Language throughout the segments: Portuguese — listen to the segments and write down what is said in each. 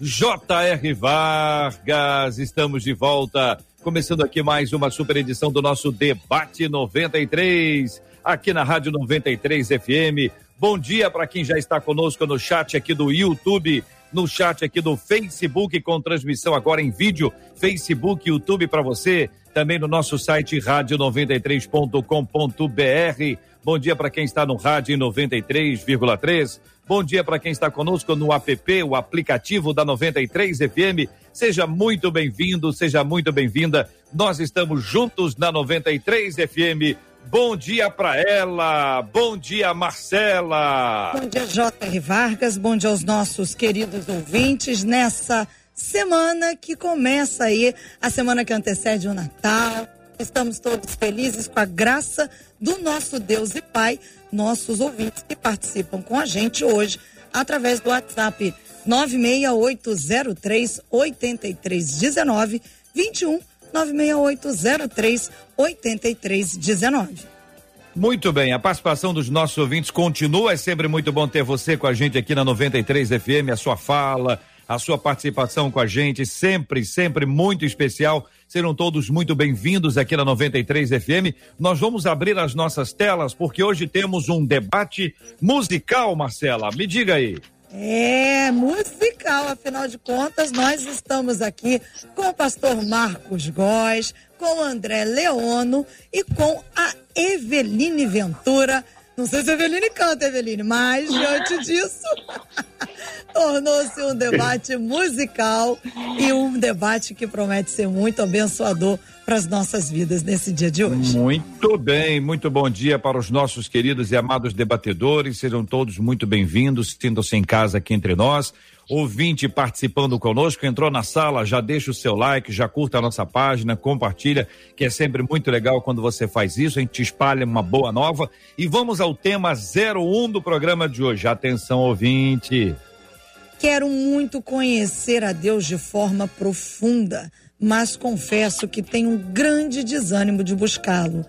J.R. Vargas. Estamos de volta. Começando aqui mais uma super edição do nosso Debate 93 aqui na Rádio 93 FM. Bom dia para quem já está conosco no chat aqui do YouTube, no chat aqui do Facebook, com transmissão agora em vídeo, Facebook, YouTube para você, também no nosso site rádio93.com.br. Bom dia para quem está no rádio 93,3. Bom dia para quem está conosco no app, o aplicativo da 93 FM. Seja muito bem-vindo, seja muito bem-vinda. Nós estamos juntos na 93 FM Bom dia para ela. Bom dia, Marcela. Bom dia, J.R. Vargas. Bom dia aos nossos queridos ouvintes nessa semana que começa aí, a semana que antecede o Natal. Estamos todos felizes com a graça do nosso Deus e Pai, nossos ouvintes que participam com a gente hoje através do WhatsApp 96803 8319 21 96803 8319. Muito bem, a participação dos nossos ouvintes continua. É sempre muito bom ter você com a gente aqui na 93 FM, a sua fala, a sua participação com a gente, sempre, sempre muito especial. Serão todos muito bem-vindos aqui na 93 FM. Nós vamos abrir as nossas telas porque hoje temos um debate musical, Marcela. Me diga aí. É, musical, afinal de contas, nós estamos aqui com o pastor Marcos Góes, com o André Leono e com a Eveline Ventura. Não sei se a Eveline canta, Eveline, mas diante disso, tornou-se um debate musical e um debate que promete ser muito abençoador para as nossas vidas nesse dia de hoje. Muito bem, muito bom dia para os nossos queridos e amados debatedores. Sejam todos muito bem-vindos, sintam-se em casa aqui entre nós. Ouvinte participando conosco, entrou na sala, já deixa o seu like, já curta a nossa página, compartilha, que é sempre muito legal quando você faz isso, a gente espalha uma boa nova. E vamos ao tema 01 do programa de hoje. Atenção, ouvinte. Quero muito conhecer a Deus de forma profunda mas confesso que tenho um grande desânimo de buscá-lo.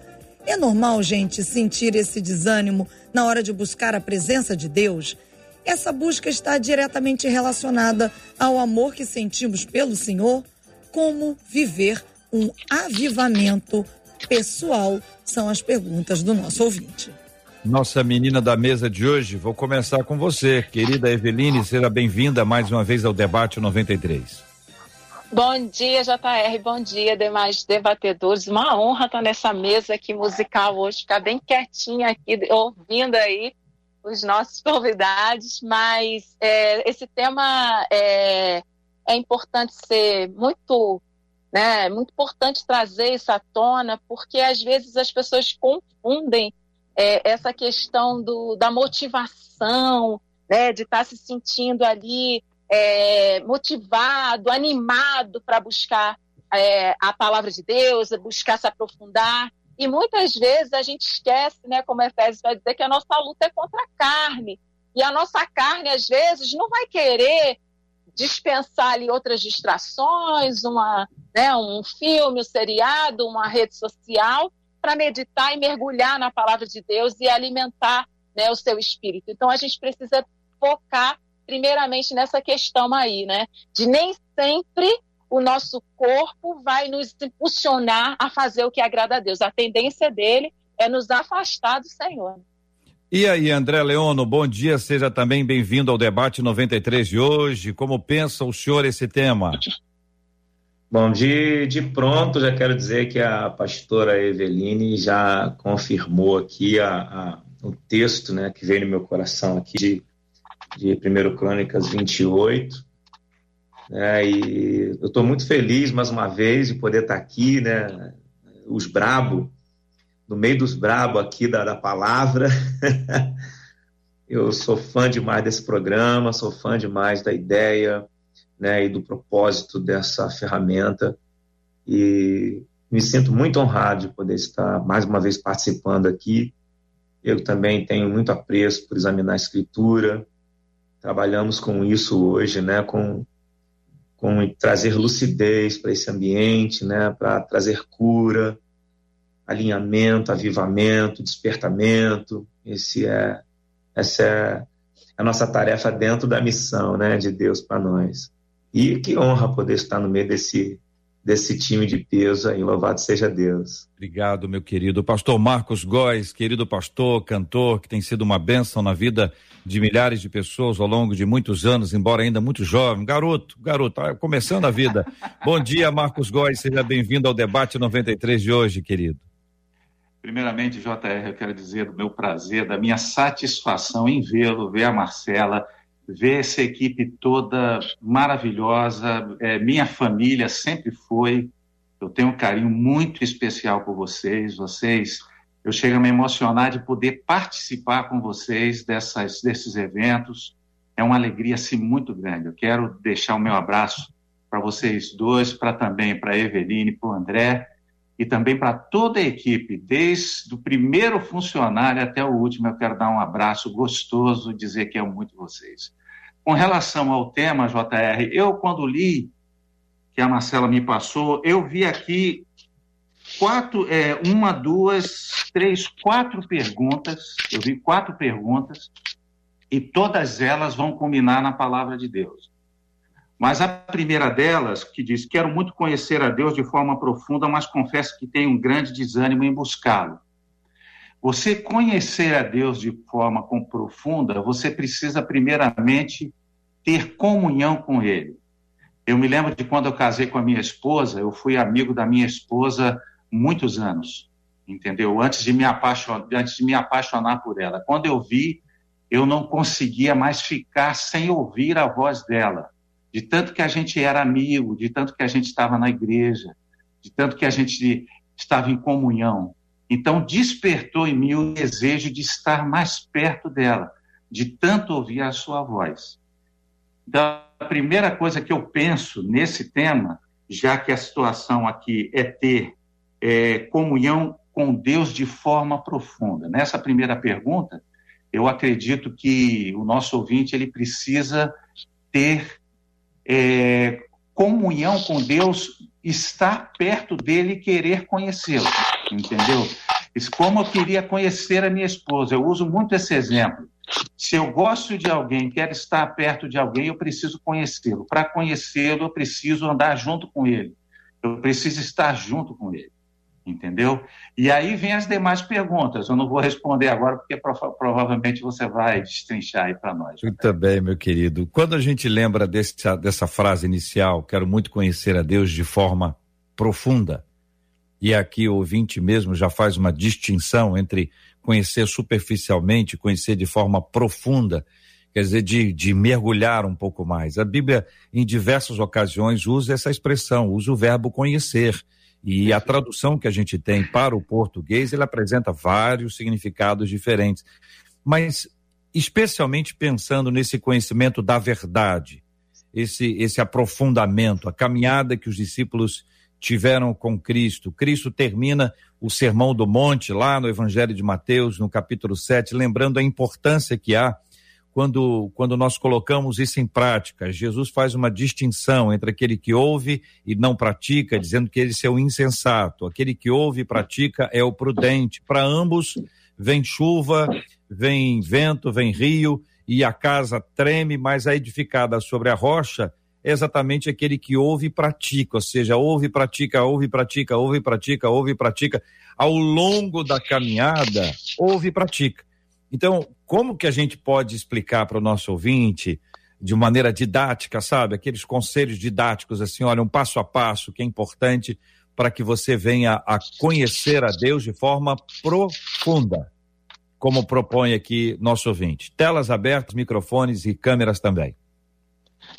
É normal, gente, sentir esse desânimo na hora de buscar a presença de Deus? Essa busca está diretamente relacionada ao amor que sentimos pelo Senhor. Como viver um avivamento pessoal? São as perguntas do nosso ouvinte. Nossa menina da mesa de hoje, vou começar com você, querida Eveline, seja bem-vinda mais uma vez ao debate 93. Bom dia, JR. Bom dia, demais debatedores. Uma honra estar nessa mesa aqui musical hoje, ficar bem quietinha aqui, ouvindo aí os nossos convidados. Mas é, esse tema é, é importante ser muito, né, muito importante trazer isso à tona, porque às vezes as pessoas confundem é, essa questão do, da motivação, né, de estar se sentindo ali é, motivado, animado para buscar é, a palavra de Deus, buscar se aprofundar. E muitas vezes a gente esquece, né, como Efésios vai dizer, que a nossa luta é contra a carne. E a nossa carne, às vezes, não vai querer dispensar ali outras distrações, uma, né, um filme, um seriado, uma rede social, para meditar e mergulhar na palavra de Deus e alimentar né, o seu espírito. Então a gente precisa focar primeiramente nessa questão aí, né? De nem sempre o nosso corpo vai nos impulsionar a fazer o que agrada a Deus. A tendência dele é nos afastar do Senhor. E aí, André Leono, bom dia, seja também bem-vindo ao debate 93 de hoje. Como pensa o senhor esse tema? Bom, de, de pronto, já quero dizer que a pastora Eveline já confirmou aqui a, a, o texto né, que veio no meu coração aqui de de 1 Crônicas 28. Né, e eu estou muito feliz, mais uma vez, de poder estar aqui, né, os brabo, no meio dos brabo aqui da, da palavra. eu sou fã demais desse programa, sou fã demais da ideia, né, e do propósito dessa ferramenta. E me sinto muito honrado de poder estar mais uma vez participando aqui. Eu também tenho muito apreço por examinar a escritura. Trabalhamos com isso hoje, né, com, com trazer lucidez para esse ambiente, né, para trazer cura, alinhamento, avivamento, despertamento. Esse é, essa é a nossa tarefa dentro da missão né, de Deus para nós. E que honra poder estar no meio desse, desse time de peso aí, louvado seja Deus. Obrigado, meu querido. Pastor Marcos Góes, querido pastor, cantor, que tem sido uma bênção na vida de milhares de pessoas ao longo de muitos anos, embora ainda muito jovem, garoto, garoto, tá começando a vida. Bom dia, Marcos Góes, seja bem-vindo ao debate 93 de hoje, querido. Primeiramente, JR, eu quero dizer do meu prazer, da minha satisfação em vê-lo, ver a Marcela, ver essa equipe toda maravilhosa. É, minha família sempre foi. Eu tenho um carinho muito especial por vocês. Vocês, eu chego a me emocionar de poder participar com vocês dessas, desses eventos. É uma alegria assim muito grande. Eu quero deixar o meu abraço para vocês dois, para também para Eveline, para o André e também para toda a equipe, desde o primeiro funcionário até o último. Eu quero dar um abraço gostoso, dizer que amo muito vocês. Com relação ao tema, JR, eu, quando li, que a Marcela me passou, eu vi aqui quatro, é, uma, duas, três, quatro perguntas. Eu vi quatro perguntas e todas elas vão culminar na palavra de Deus. Mas a primeira delas, que diz: Quero muito conhecer a Deus de forma profunda, mas confesso que tenho um grande desânimo em buscá-lo. Você conhecer a Deus de forma profunda, você precisa, primeiramente, ter comunhão com Ele. Eu me lembro de quando eu casei com a minha esposa, eu fui amigo da minha esposa muitos anos, entendeu? Antes de me apaixonar, antes de me apaixonar por ela. Quando eu vi, eu não conseguia mais ficar sem ouvir a voz dela de tanto que a gente era amigo, de tanto que a gente estava na igreja, de tanto que a gente estava em comunhão. Então, despertou em mim o desejo de estar mais perto dela, de tanto ouvir a sua voz. Então, a primeira coisa que eu penso nesse tema, já que a situação aqui é ter é, comunhão com Deus de forma profunda. Nessa primeira pergunta, eu acredito que o nosso ouvinte ele precisa ter é, comunhão com Deus, estar perto dele e querer conhecê-lo, entendeu? Como eu queria conhecer a minha esposa, eu uso muito esse exemplo. Se eu gosto de alguém, quero estar perto de alguém, eu preciso conhecê-lo. Para conhecê-lo, eu preciso andar junto com ele. Eu preciso estar junto com ele entendeu? E aí vem as demais perguntas. Eu não vou responder agora, porque prova provavelmente você vai destrinchar aí para nós. Muito bem, meu querido. Quando a gente lembra desse, dessa frase inicial, quero muito conhecer a Deus de forma profunda, e aqui o ouvinte mesmo já faz uma distinção entre conhecer superficialmente, conhecer de forma profunda, quer dizer, de, de mergulhar um pouco mais. A Bíblia, em diversas ocasiões, usa essa expressão, usa o verbo conhecer e a tradução que a gente tem para o português, ele apresenta vários significados diferentes. Mas, especialmente pensando nesse conhecimento da verdade, esse, esse aprofundamento, a caminhada que os discípulos tiveram com Cristo. Cristo termina o Sermão do Monte, lá no Evangelho de Mateus, no capítulo 7, lembrando a importância que há quando, quando nós colocamos isso em prática. Jesus faz uma distinção entre aquele que ouve e não pratica, dizendo que esse é o insensato. Aquele que ouve e pratica é o prudente. Para ambos, vem chuva, vem vento, vem rio, e a casa treme, mas a edificada sobre a rocha é exatamente aquele que ouve e pratica, ou seja, ouve, pratica, ouve, pratica, ouve, pratica, ouve, pratica. Ao longo da caminhada, ouve e pratica. Então, como que a gente pode explicar para o nosso ouvinte de maneira didática, sabe? Aqueles conselhos didáticos, assim, olha, um passo a passo que é importante para que você venha a conhecer a Deus de forma profunda, como propõe aqui nosso ouvinte. Telas abertas, microfones e câmeras também.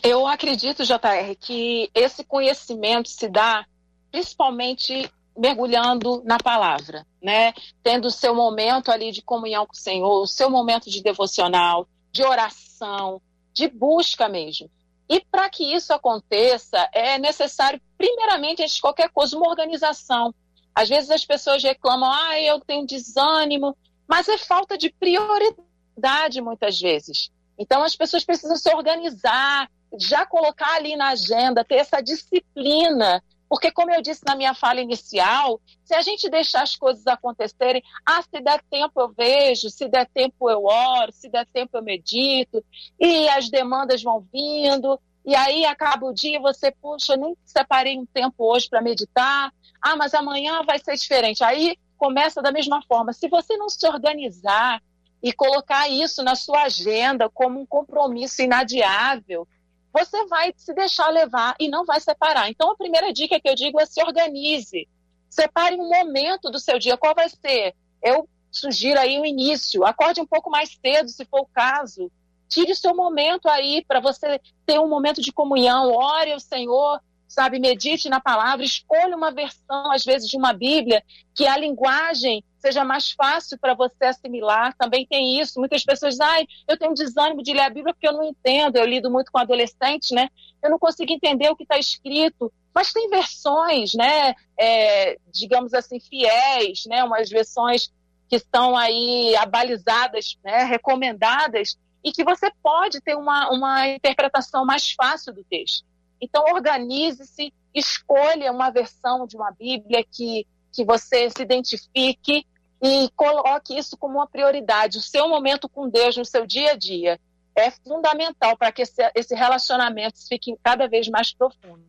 Eu acredito, JR, que esse conhecimento se dá principalmente mergulhando na palavra, né? Tendo o seu momento ali de comunhão com o Senhor, o seu momento de devocional, de oração, de busca mesmo. E para que isso aconteça, é necessário, primeiramente, antes de qualquer coisa, uma organização. Às vezes as pessoas reclamam, ah, eu tenho desânimo, mas é falta de prioridade muitas vezes. Então as pessoas precisam se organizar, já colocar ali na agenda, ter essa disciplina porque, como eu disse na minha fala inicial, se a gente deixar as coisas acontecerem, ah, se der tempo eu vejo, se der tempo eu oro, se der tempo eu medito, e as demandas vão vindo, e aí acaba o dia você, puxa, nem separei um tempo hoje para meditar, ah, mas amanhã vai ser diferente. Aí começa da mesma forma. Se você não se organizar e colocar isso na sua agenda como um compromisso inadiável, você vai se deixar levar e não vai separar. Então, a primeira dica que eu digo é se organize. Separe um momento do seu dia. Qual vai ser? Eu sugiro aí o início. Acorde um pouco mais cedo, se for o caso. Tire o seu momento aí para você ter um momento de comunhão. Ore ao Senhor, sabe? Medite na palavra. Escolha uma versão, às vezes, de uma Bíblia que a linguagem seja mais fácil para você assimilar. Também tem isso. Muitas pessoas dizem, ai, eu tenho desânimo de ler a Bíblia porque eu não entendo. Eu lido muito com adolescentes, né? Eu não consigo entender o que está escrito. Mas tem versões, né? É, digamos assim, fiéis, né? Umas versões que estão aí abalizadas, né? recomendadas, e que você pode ter uma, uma interpretação mais fácil do texto. Então, organize-se, escolha uma versão de uma Bíblia que, que você se identifique e coloque isso como uma prioridade. O seu momento com Deus no seu dia a dia é fundamental para que esse, esse relacionamento fique cada vez mais profundo.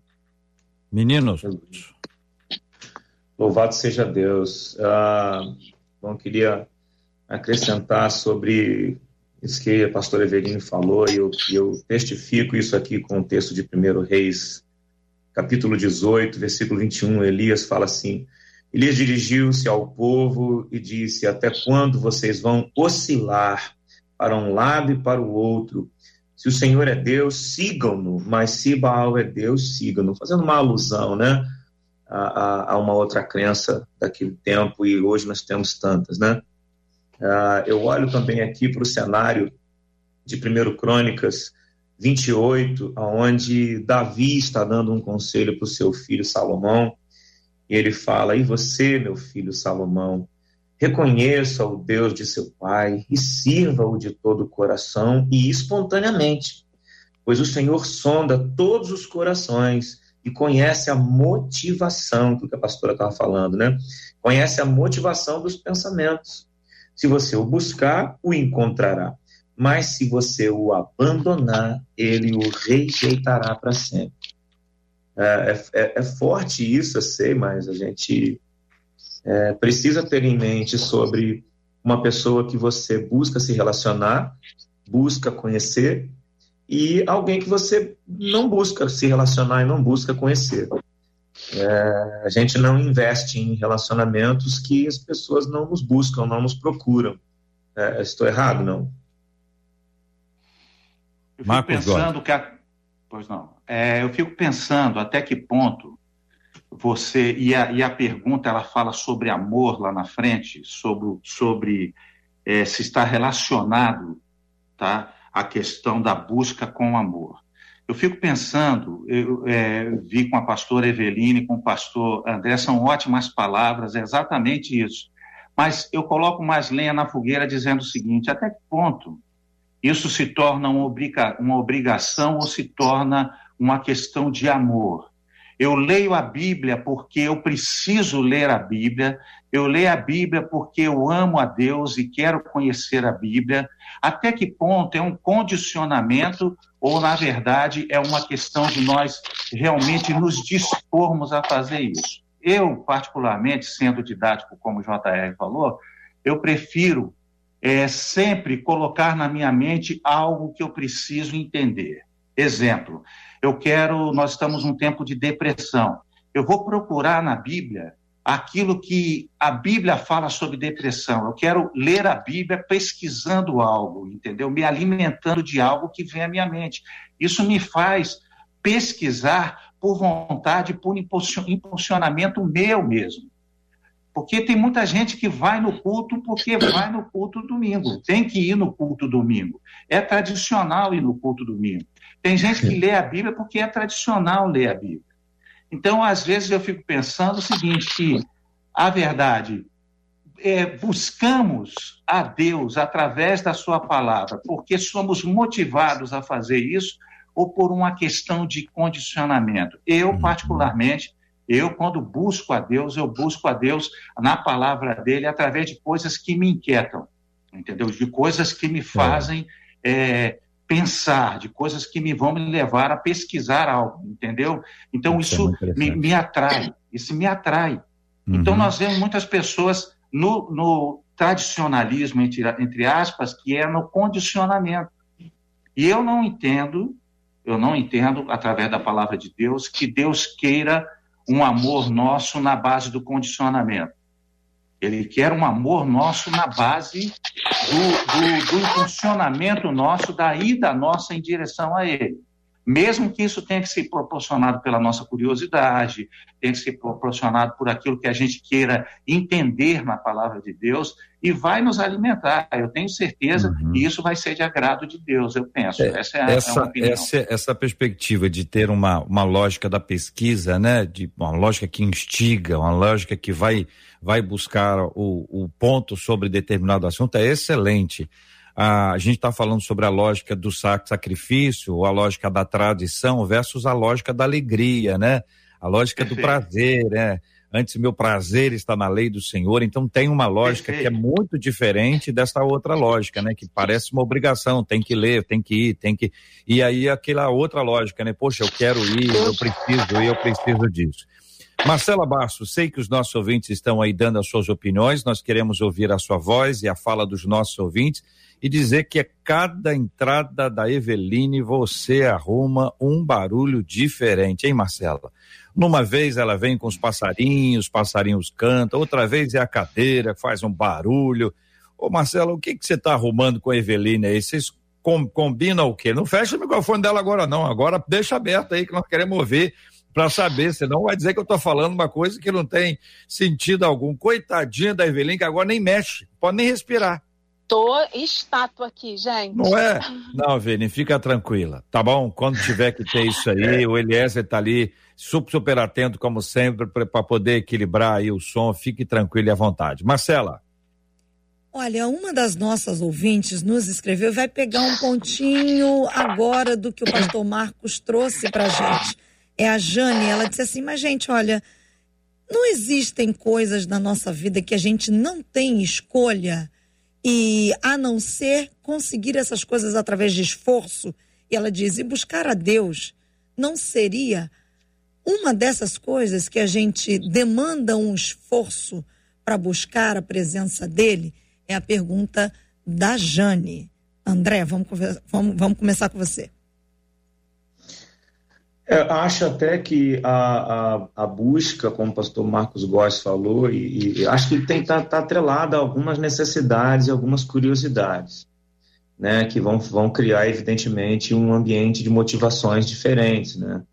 Meninos. Louvado seja Deus. Ah, bom, queria acrescentar sobre isso que a pastora Everine falou, e eu, eu testifico isso aqui com o texto de 1 Reis, capítulo 18, versículo 21. Elias fala assim: Elias dirigiu-se ao povo e disse: Até quando vocês vão oscilar para um lado e para o outro? Se o Senhor é Deus, sigam-no, mas se Baal é Deus, sigam-no. Fazendo uma alusão, né? A, a, a, uma outra crença daquele tempo, e hoje nós temos tantas, né? Uh, eu olho também aqui para o cenário de 1 Crônicas 28, onde Davi está dando um conselho para o seu filho Salomão, e ele fala: E você, meu filho Salomão, reconheça o Deus de seu pai e sirva-o de todo o coração e espontaneamente, pois o Senhor sonda todos os corações e conhece a motivação, que a pastora estava falando, né? Conhece a motivação dos pensamentos. Se você o buscar, o encontrará. Mas se você o abandonar, ele o rejeitará para sempre. É, é, é, forte isso, eu sei, mas a gente é, precisa ter em mente sobre uma pessoa que você busca se relacionar, busca conhecer, e alguém que você não busca se relacionar e não busca conhecer. É, a gente não investe em relacionamentos que as pessoas não nos buscam, não nos procuram. É, estou errado, não? Eu fico Marcos pensando que a, Pois não. É, eu fico pensando até que ponto você. E a, e a pergunta ela fala sobre amor lá na frente, sobre, sobre é, se está relacionado tá, a questão da busca com amor. Eu fico pensando, eu é, vi com a pastora Eveline, com o pastor André, são ótimas palavras, é exatamente isso. Mas eu coloco mais lenha na fogueira dizendo o seguinte: até que ponto isso se torna uma, obriga uma obrigação ou se torna uma questão de amor. Eu leio a Bíblia porque eu preciso ler a Bíblia, eu leio a Bíblia porque eu amo a Deus e quero conhecer a Bíblia. Até que ponto é um condicionamento ou, na verdade, é uma questão de nós realmente nos dispormos a fazer isso? Eu, particularmente, sendo didático, como o JR falou, eu prefiro é sempre colocar na minha mente algo que eu preciso entender. Exemplo, eu quero, nós estamos num tempo de depressão. Eu vou procurar na Bíblia aquilo que a Bíblia fala sobre depressão. Eu quero ler a Bíblia pesquisando algo, entendeu? Me alimentando de algo que vem à minha mente. Isso me faz pesquisar por vontade, por impulsionamento meu mesmo. Porque tem muita gente que vai no culto porque vai no culto domingo. Tem que ir no culto domingo. É tradicional ir no culto domingo. Tem gente que lê a Bíblia porque é tradicional ler a Bíblia. Então, às vezes, eu fico pensando o seguinte: que a verdade é, buscamos a Deus através da Sua palavra, porque somos motivados a fazer isso, ou por uma questão de condicionamento. Eu, uhum. particularmente, eu, quando busco a Deus, eu busco a Deus na palavra dele através de coisas que me inquietam, entendeu? De coisas que me fazem é. É, pensar, de coisas que me vão me levar a pesquisar algo, entendeu? Então, isso, isso é me, me, atrai, isso me atrai. Então, uhum. Então, nós vemos muitas pessoas no, no tradicionalismo, entre, entre aspas, que é no condicionamento. E eu não entendo, eu não entendo, através da palavra de Deus, que Deus queira um amor nosso na base do condicionamento. Ele quer um amor nosso na base do, do, do funcionamento nosso, da ida nossa em direção a Ele mesmo que isso tenha que ser proporcionado pela nossa curiosidade, tenha que ser proporcionado por aquilo que a gente queira entender na palavra de Deus, e vai nos alimentar. Eu tenho certeza uhum. que isso vai ser de agrado de Deus, eu penso. É, essa é a, essa, é opinião. Essa, essa perspectiva de ter uma, uma lógica da pesquisa, né, de uma lógica que instiga, uma lógica que vai, vai buscar o, o ponto sobre determinado assunto é excelente a, gente está falando sobre a lógica do sacrifício, ou a lógica da tradição versus a lógica da alegria, né? A lógica do prazer, né? Antes meu prazer está na lei do Senhor, então tem uma lógica que é muito diferente dessa outra lógica, né? Que parece uma obrigação, tem que ler, tem que ir, tem que. E aí aquela outra lógica, né? Poxa, eu quero ir, eu preciso ir, eu preciso disso. Marcela Bastos, sei que os nossos ouvintes estão aí dando as suas opiniões, nós queremos ouvir a sua voz e a fala dos nossos ouvintes e dizer que a cada entrada da Eveline você arruma um barulho diferente, hein, Marcela? Numa vez ela vem com os passarinhos, os passarinhos cantam, outra vez é a cadeira que faz um barulho. Ô, Marcela, o que que você está arrumando com a Eveline aí? Vocês com, combinam o quê? Não fecha o microfone dela agora, não. Agora deixa aberto aí que nós queremos ouvir para saber, senão vai dizer que eu estou falando uma coisa que não tem sentido algum. Coitadinha da Eveline, que agora nem mexe, pode nem respirar. Tô estátua aqui, gente. Não é? Não, Vini, fica tranquila, tá bom? Quando tiver que ter isso aí, o Eliezer tá ali super, super atento, como sempre, para poder equilibrar aí o som. Fique tranquilo e à vontade. Marcela. Olha, uma das nossas ouvintes nos escreveu, vai pegar um pontinho agora do que o pastor Marcos trouxe pra gente. É a Jane, ela disse assim, mas gente, olha, não existem coisas na nossa vida que a gente não tem escolha e a não ser conseguir essas coisas através de esforço, e ela diz, e buscar a Deus não seria uma dessas coisas que a gente demanda um esforço para buscar a presença dele? É a pergunta da Jane. André, vamos, vamos, vamos começar com você. É, acho até que a, a, a, busca, como o pastor Marcos Góes falou, e, e acho que tem tá, tá atrelada a algumas necessidades e algumas curiosidades, né, que vão, vão criar, evidentemente, um ambiente de motivações diferentes, né.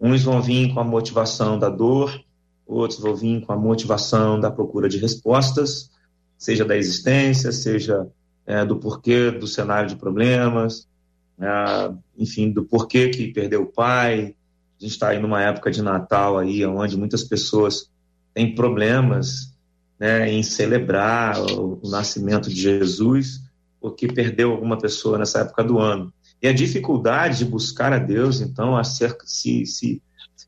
Uns vão vir com a motivação da dor, outros vão vir com a motivação da procura de respostas, seja da existência, seja é, do porquê do cenário de problemas, né, enfim, do porquê que perdeu o pai. A gente está aí numa época de Natal aí, onde muitas pessoas têm problemas né, em celebrar o, o nascimento de Jesus, porque perdeu alguma pessoa nessa época do ano. E a dificuldade de buscar a Deus, então, acerca, se, se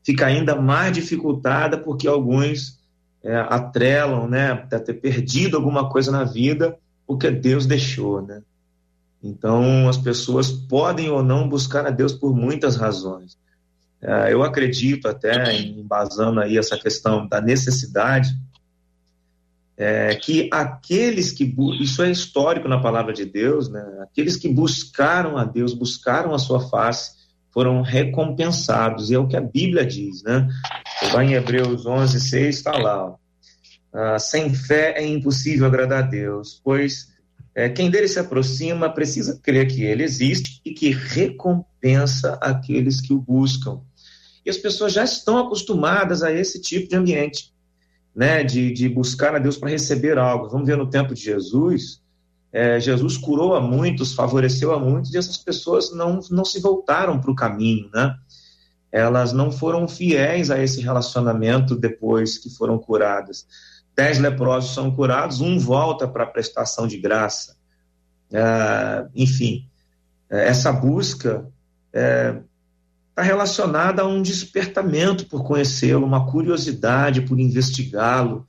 fica ainda mais dificultada porque alguns é, atrelam, né, a ter perdido alguma coisa na vida porque Deus deixou, né? Então, as pessoas podem ou não buscar a Deus por muitas razões. É, eu acredito até, embasando aí essa questão da necessidade, é, que aqueles que isso é histórico na palavra de Deus, né? Aqueles que buscaram a Deus, buscaram a sua face, foram recompensados. E é o que a Bíblia diz, né? Vai em Hebreus 11, 6, está lá. Ó, ah, sem fé é impossível agradar a Deus, pois é, quem dele se aproxima precisa crer que ele existe e que recompensa aqueles que o buscam. E as pessoas já estão acostumadas a esse tipo de ambiente. né, de, de buscar a Deus para receber algo. Vamos ver no tempo de Jesus, é, Jesus curou a muitos, favoreceu a muitos, e essas pessoas não, não se voltaram para o caminho, né? Elas não foram fiéis a esse relacionamento depois que foram curadas. Dez leprosos são curados, um volta para a prestação de graça. É, enfim, é, essa busca está é, tá relacionada a um despertamento por conhecê-lo, uma curiosidade por investigá-lo.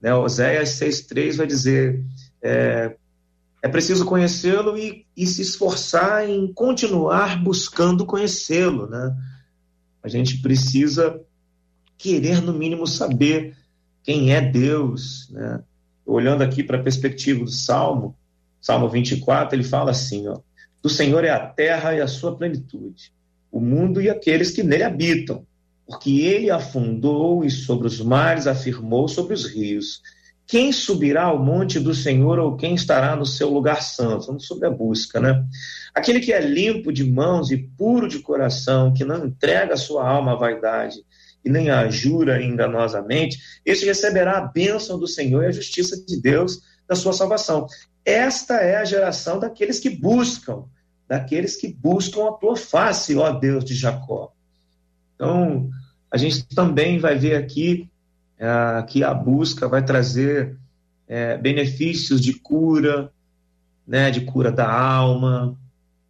Né? Oséias 6,3 vai dizer: é, é preciso conhecê-lo e, e, se esforçar em continuar buscando conhecê-lo. Né? A gente precisa querer, no mínimo, saber quem é Deus. Né? Olhando aqui para a perspectiva do Salmo, Salmo 24, ele fala assim: ó, Do Senhor é a terra e a sua plenitude, o mundo e aqueles que nele habitam, porque ele afundou e sobre os mares afirmou sobre os rios. Quem subirá ao monte do Senhor ou quem estará no seu lugar santo? Vamos sobre a busca, né? Aquele que é limpo de mãos e puro de coração, que não entrega a sua alma à vaidade e nem a jura enganosamente, esse receberá a bênção do Senhor e a justiça de Deus da sua salvação. Esta é a geração daqueles que buscam, daqueles que buscam a tua face, ó Deus de Jacó. Então, a gente também vai ver aqui é, que a busca vai trazer é, benefícios de cura, né, de cura da alma,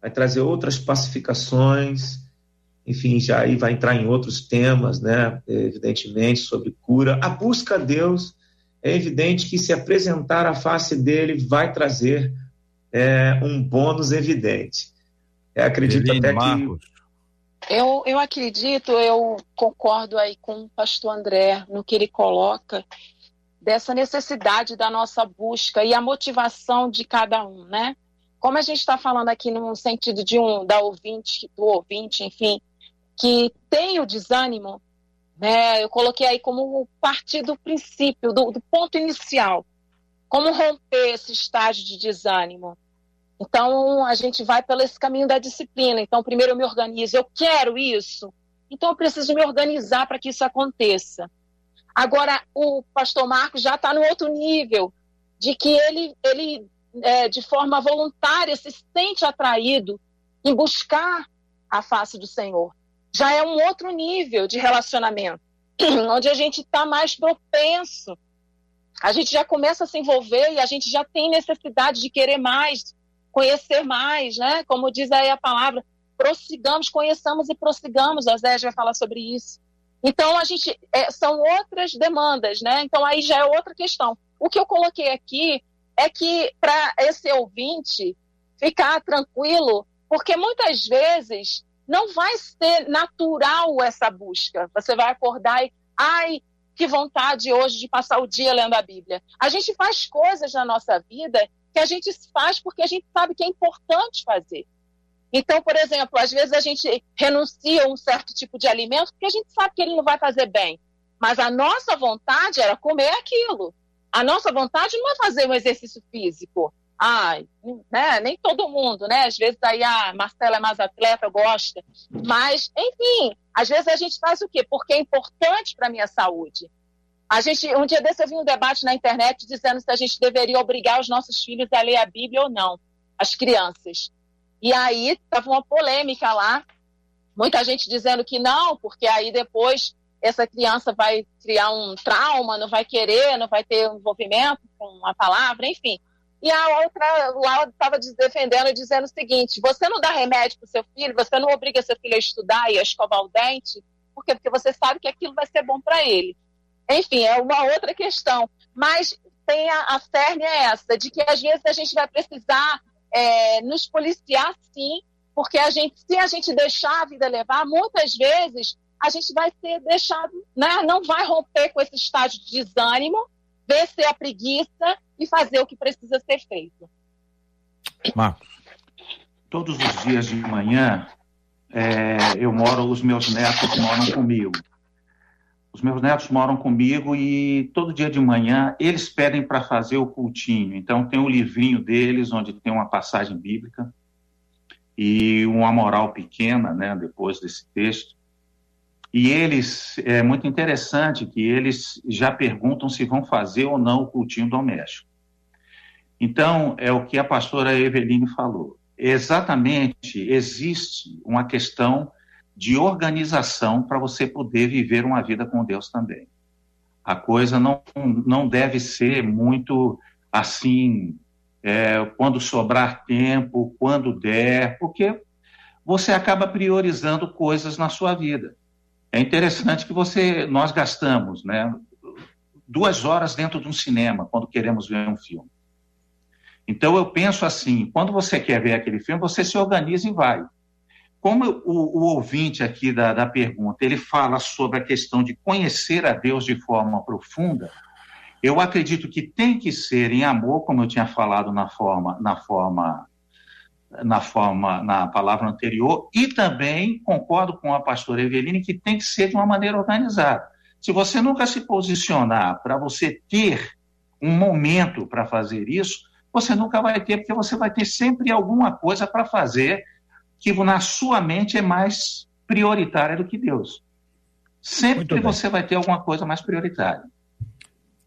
vai trazer outras pacificações, enfim, já aí vai entrar em outros temas, né, evidentemente, sobre cura. A busca a Deus, é evidente que se apresentar a face dele vai trazer é, um bônus evidente. Eu acredito até Marcos. que eu, eu acredito, eu concordo aí com o pastor André no que ele coloca dessa necessidade da nossa busca e a motivação de cada um, né? Como a gente está falando aqui no sentido de um da ouvinte, do ouvinte, enfim, que tem o desânimo, né? Eu coloquei aí como partir do princípio, do, do ponto inicial, como romper esse estágio de desânimo. Então, a gente vai pelo esse caminho da disciplina. Então, primeiro eu me organizo, eu quero isso, então eu preciso me organizar para que isso aconteça. Agora, o pastor Marcos já está no outro nível, de que ele, ele é, de forma voluntária, se sente atraído em buscar a face do Senhor. Já é um outro nível de relacionamento, onde a gente está mais propenso. A gente já começa a se envolver e a gente já tem necessidade de querer mais, conhecer mais, né? Como diz aí a palavra, prossigamos, conheçamos e prossigamos. A Zé vai falar sobre isso. Então, a gente, é, são outras demandas, né? Então, aí já é outra questão. O que eu coloquei aqui é que para esse ouvinte ficar tranquilo, porque muitas vezes não vai ser natural essa busca. Você vai acordar e, ai, que vontade hoje de passar o dia lendo a Bíblia. A gente faz coisas na nossa vida que a gente faz porque a gente sabe que é importante fazer. Então, por exemplo, às vezes a gente renuncia a um certo tipo de alimento porque a gente sabe que ele não vai fazer bem. Mas a nossa vontade era comer aquilo. A nossa vontade não é fazer um exercício físico. Ai, né? Nem todo mundo, né? Às vezes aí a Marcela é mais atleta, gosta. Mas, enfim, às vezes a gente faz o quê? Porque é importante para a minha saúde. A gente, um dia desse eu vi um debate na internet dizendo se a gente deveria obrigar os nossos filhos a ler a Bíblia ou não, as crianças. E aí estava uma polêmica lá, muita gente dizendo que não, porque aí depois essa criança vai criar um trauma, não vai querer, não vai ter envolvimento com a palavra, enfim. E a outra lá estava defendendo, dizendo o seguinte: você não dá remédio para o seu filho, você não obriga seu filho a estudar e a escovar o dente, porque, porque você sabe que aquilo vai ser bom para ele. Enfim, é uma outra questão. Mas tem a, a cerne é essa, de que às vezes a gente vai precisar é, nos policiar sim, porque a gente, se a gente deixar a vida levar, muitas vezes a gente vai ser deixado, né, não vai romper com esse estágio de desânimo, vencer a preguiça e fazer o que precisa ser feito. Marcos. Todos os dias de manhã, é, eu moro, os meus netos moram comigo. Os meus netos moram comigo e todo dia de manhã eles pedem para fazer o cultinho. Então tem o um livrinho deles onde tem uma passagem bíblica e uma moral pequena, né, depois desse texto. E eles, é muito interessante que eles já perguntam se vão fazer ou não o cultinho doméstico. Então, é o que a pastora Eveline falou. Exatamente, existe uma questão de organização para você poder viver uma vida com Deus também. A coisa não, não deve ser muito assim, é, quando sobrar tempo, quando der, porque você acaba priorizando coisas na sua vida. É interessante que você, nós gastamos, né, duas horas dentro de um cinema quando queremos ver um filme. Então eu penso assim, quando você quer ver aquele filme, você se organiza e vai. Como o, o ouvinte aqui da, da pergunta, ele fala sobre a questão de conhecer a Deus de forma profunda, eu acredito que tem que ser em amor, como eu tinha falado na forma, na forma, na forma, na palavra anterior, e também concordo com a pastora Eveline que tem que ser de uma maneira organizada. Se você nunca se posicionar para você ter um momento para fazer isso, você nunca vai ter, porque você vai ter sempre alguma coisa para fazer que na sua mente é mais prioritária do que Deus. Sempre você vai ter alguma coisa mais prioritária.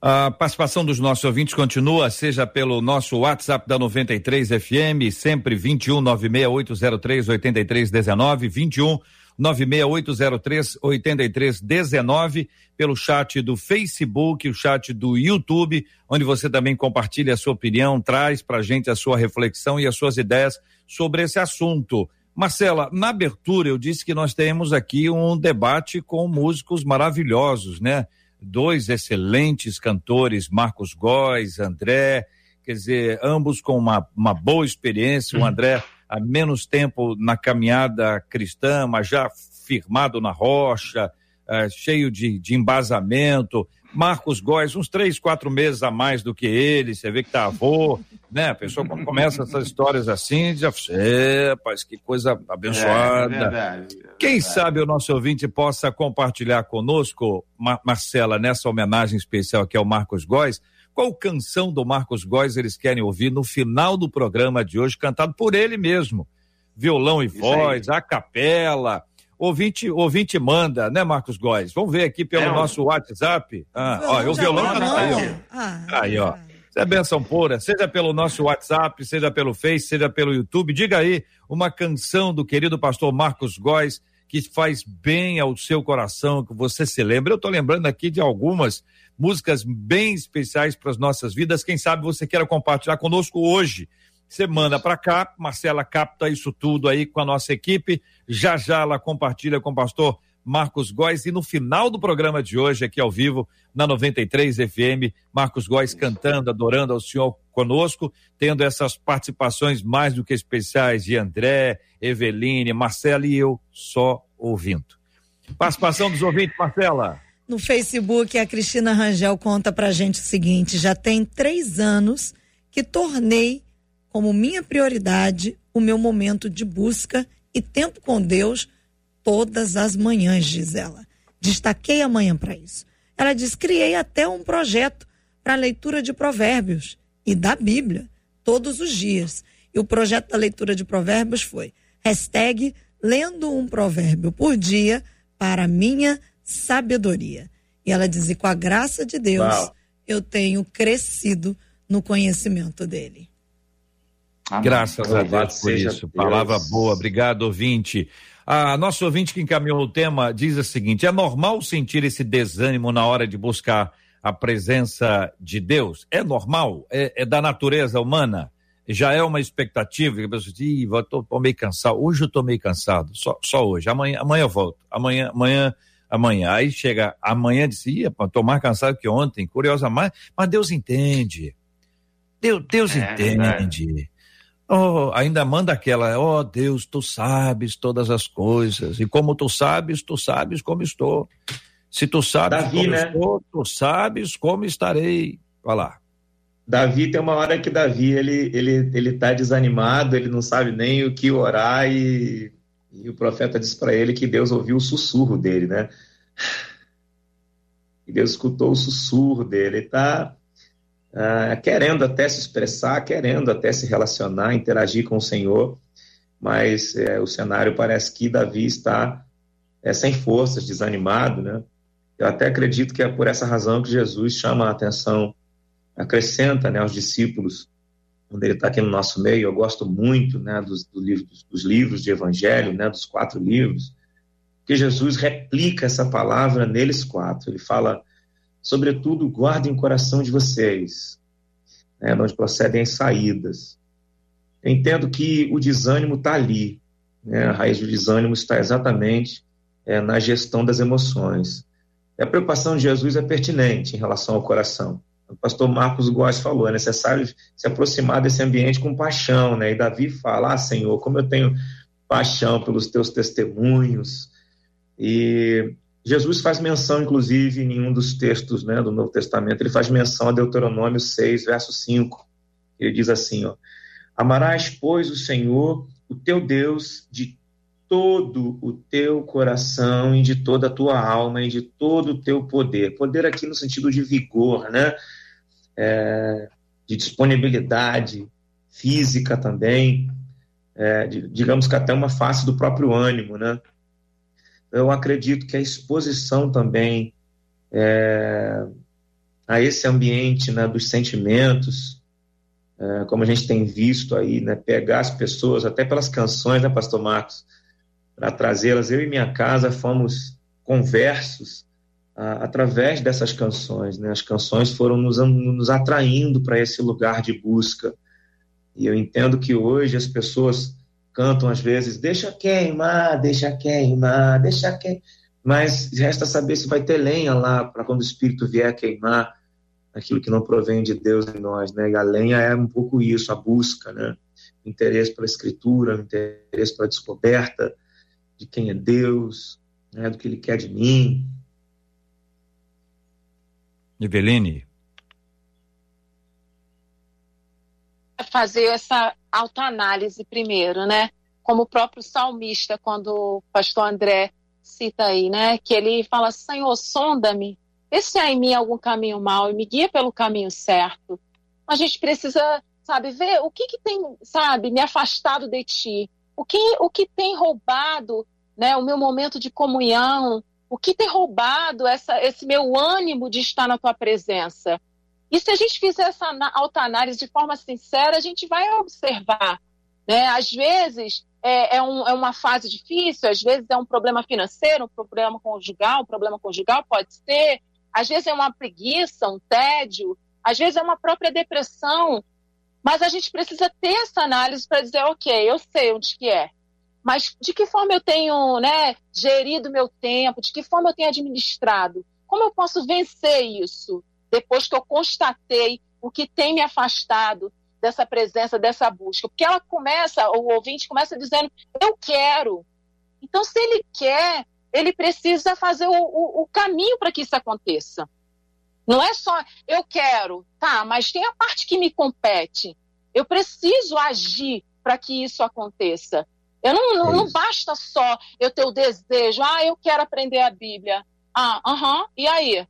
A participação dos nossos ouvintes continua, seja pelo nosso WhatsApp da 93 FM, sempre 21 96803 8319, 21 96803 8319, pelo chat do Facebook, o chat do YouTube, onde você também compartilha a sua opinião, traz para a gente a sua reflexão e as suas ideias sobre esse assunto. Marcela, na abertura eu disse que nós temos aqui um debate com músicos maravilhosos, né? Dois excelentes cantores, Marcos Góes, André, quer dizer, ambos com uma, uma boa experiência, o André há menos tempo na caminhada cristã, mas já firmado na rocha, é, cheio de, de embasamento, Marcos Góes, uns três, quatro meses a mais do que ele, você vê que tá avô, né? A pessoa quando começa essas histórias assim, já, é, rapaz, que coisa abençoada. É, é verdade, é Quem verdade. sabe o nosso ouvinte possa compartilhar conosco, Mar Marcela, nessa homenagem especial aqui ao Marcos Góes, qual canção do Marcos Góes eles querem ouvir no final do programa de hoje, cantado por ele mesmo. Violão e Isso voz, aí. a capela, Ouvinte, ouvinte manda, né, Marcos Góes? Vamos ver aqui pelo é, nosso WhatsApp. Ah, ó, o violão tá aí, ó. Ah, aí, ó. Isso é benção pura. Seja pelo nosso WhatsApp, seja pelo Face, seja pelo YouTube. Diga aí uma canção do querido pastor Marcos Góes que faz bem ao seu coração, que você se lembra. Eu estou lembrando aqui de algumas músicas bem especiais para as nossas vidas. Quem sabe você queira compartilhar conosco hoje. Você manda para cá, Marcela capta isso tudo aí com a nossa equipe. Já já ela compartilha com o pastor Marcos Góes e no final do programa de hoje, aqui ao vivo, na 93 FM, Marcos Góes cantando, adorando ao Senhor conosco, tendo essas participações mais do que especiais de André, Eveline, Marcela e eu só ouvindo. Participação dos ouvintes, Marcela. No Facebook, a Cristina Rangel conta pra gente o seguinte: já tem três anos que tornei como minha prioridade o meu momento de busca e tempo com Deus todas as manhãs, diz ela. Destaquei a manhã para isso. Ela diz: criei até um projeto para leitura de provérbios e da Bíblia todos os dias. E o projeto da leitura de provérbios foi hashtag lendo um provérbio por dia para minha sabedoria. E ela diz: e com a graça de Deus, Uau. eu tenho crescido no conhecimento dele. Amém. Graças a Deus por isso. Deus. Palavra boa. Obrigado, ouvinte. A nosso ouvinte que encaminhou o tema diz o seguinte: é normal sentir esse desânimo na hora de buscar a presença de Deus? É normal? É, é da natureza humana? Já é uma expectativa que a pessoa diz, eu tô, tô, meio cansado. Hoje eu tô meio cansado, só, só hoje. Amanhã, amanhã eu volto. Amanhã, amanhã, amanhã. Aí chega amanhã diz, ia, tô mais cansado que ontem. Curiosa mais, mas Deus entende. Deus, Deus é, entende. É Oh, ainda manda aquela, oh Deus, tu sabes todas as coisas, e como tu sabes, tu sabes como estou. Se tu sabes Davi, como né? estou, tu sabes como estarei. Olha lá. Davi tem uma hora que Davi ele ele ele tá desanimado, ele não sabe nem o que orar e, e o profeta diz para ele que Deus ouviu o sussurro dele, né? E Deus escutou o sussurro dele, ele tá uh, querendo até se expressar, querendo até se relacionar, interagir com o Senhor, mas uh, o cenário parece que Davi está é, sem forças, desanimado, né? Eu até acredito que é por essa razão que Jesus chama a atenção, acrescenta né, aos discípulos, quando ele está aqui no nosso meio. Eu gosto muito né, dos, do livro, dos livros de evangelho, né, dos quatro livros, que Jesus replica essa palavra neles quatro. Ele fala, sobretudo, guardem o coração de vocês, né, onde procedem as saídas. Entendo que o desânimo está ali. Né, a raiz do desânimo está exatamente é, na gestão das emoções. A preocupação de Jesus é pertinente em relação ao coração. O pastor Marcos Góes falou, é necessário se aproximar desse ambiente com paixão, né? E Davi fala, ah, Senhor, como eu tenho paixão pelos teus testemunhos. E Jesus faz menção, inclusive, em um dos textos né, do Novo Testamento, ele faz menção a Deuteronômio 6, verso 5. Ele diz assim, ó, Amarás, pois, o Senhor, o teu Deus, de todo o teu coração e de toda a tua alma e de todo o teu poder. Poder aqui no sentido de vigor, né? É, de disponibilidade física também, é, de, digamos que até uma face do próprio ânimo, né? Eu acredito que a exposição também é, a esse ambiente né, dos sentimentos, é, como a gente tem visto aí, né, pegar as pessoas, até pelas canções, né, Pastor Marcos, para trazê-las. Eu e minha casa fomos conversos ah, através dessas canções. Né? As canções foram nos, nos atraindo para esse lugar de busca. E eu entendo que hoje as pessoas cantam às vezes, deixa queimar, deixa queimar, deixa queimar. Mas resta saber se vai ter lenha lá para quando o Espírito vier queimar aquilo que não provém de Deus em nós, né? E a lenha é um pouco isso, a busca, né? O interesse pela escritura, o interesse pela descoberta, de quem é Deus, né, do que Ele quer de mim. Eveline. Fazer essa autoanálise primeiro, né? Como o próprio salmista, quando o pastor André cita aí, né? Que ele fala: Senhor, sonda-me, vê se há em mim algum caminho mau e me guia pelo caminho certo. A gente precisa, sabe, ver o que, que tem, sabe, me afastado de ti o que, o que tem roubado né, o meu momento de comunhão, o que tem roubado essa, esse meu ânimo de estar na tua presença. E se a gente fizer essa autoanálise de forma sincera, a gente vai observar. Né? Às vezes é, é, um, é, uma fase difícil, às vezes é um problema financeiro, um problema conjugal, um problema conjugal pode ser, às vezes é uma preguiça, um tédio, às vezes é uma própria depressão, mas a gente precisa ter essa análise para dizer, ok, eu sei onde que é. Mas de que forma eu tenho né, gerido meu tempo? De que forma eu tenho administrado? Como eu posso vencer isso depois que eu constatei o que tem me afastado dessa presença, dessa busca? Porque ela começa, o ouvinte começa dizendo, eu quero. Então, se ele quer, ele precisa fazer o, o, o caminho para que isso aconteça. Não é só eu quero, tá, mas tem a parte que me compete. Eu preciso agir para que isso aconteça. Eu não, não, não, basta só eu ter o desejo, ah, eu quero aprender a Bíblia. Ah, aham, uh -huh, e aí?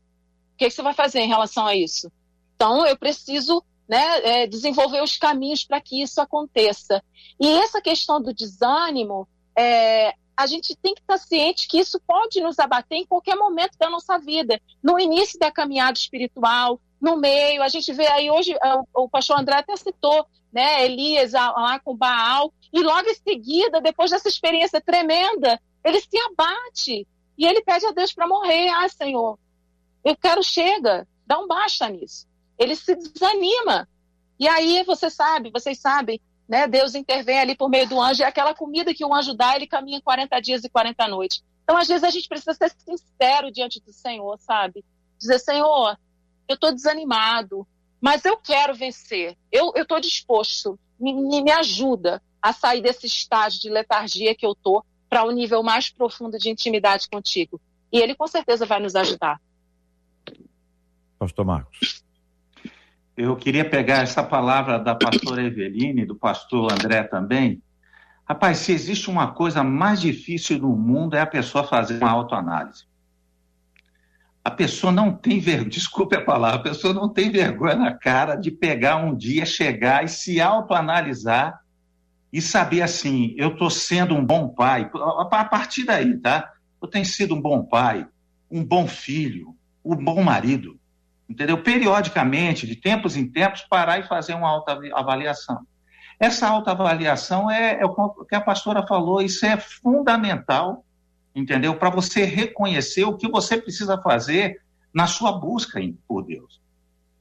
O que, que, você vai fazer em relação a isso? Então, eu preciso né, é, desenvolver os caminhos para que isso aconteça. E essa questão do desânimo, é, a gente tem que estar ciente que isso pode nos abater em qualquer momento da nossa vida. No início da caminhada espiritual, no meio, a gente vê aí hoje, é, o pastor André até citou, né, Elias lá com Baal, e logo em seguida, depois dessa experiência tremenda, ele se abate e ele pede a Deus para morrer. Ah, Senhor, eu quero, chega, dá um basta nisso. Ele se desanima. E aí, você sabe, vocês sabem, né? Deus intervém ali por meio do anjo, e aquela comida que o anjo dá, ele caminha 40 dias e 40 noites. Então, às vezes, a gente precisa ser sincero diante do Senhor, sabe? Dizer, Senhor, eu estou desanimado, mas eu quero vencer. Eu estou disposto. Me, me ajuda a sair desse estágio de letargia que eu estou para um nível mais profundo de intimidade contigo. E ele com certeza vai nos ajudar. Pastor Marcos. Eu queria pegar essa palavra da pastora Eveline, do pastor André também. Rapaz, se existe uma coisa mais difícil no mundo é a pessoa fazer uma autoanálise. A pessoa não tem vergonha, desculpe a palavra, a pessoa não tem vergonha na cara de pegar um dia, chegar e se autoanalisar e saber assim, eu estou sendo um bom pai. A partir daí, tá? eu tenho sido um bom pai, um bom filho, um bom marido. Entendeu? Periodicamente, de tempos em tempos, parar e fazer uma autoavaliação. Essa autoavaliação é, é o que a pastora falou, isso é fundamental, entendeu? Para você reconhecer o que você precisa fazer na sua busca por Deus.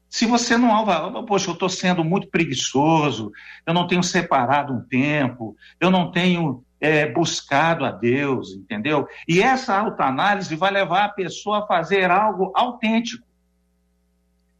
Se você não alva, poxa, eu estou sendo muito preguiçoso, eu não tenho separado um tempo, eu não tenho é, buscado a Deus, entendeu? E essa autoanálise vai levar a pessoa a fazer algo autêntico.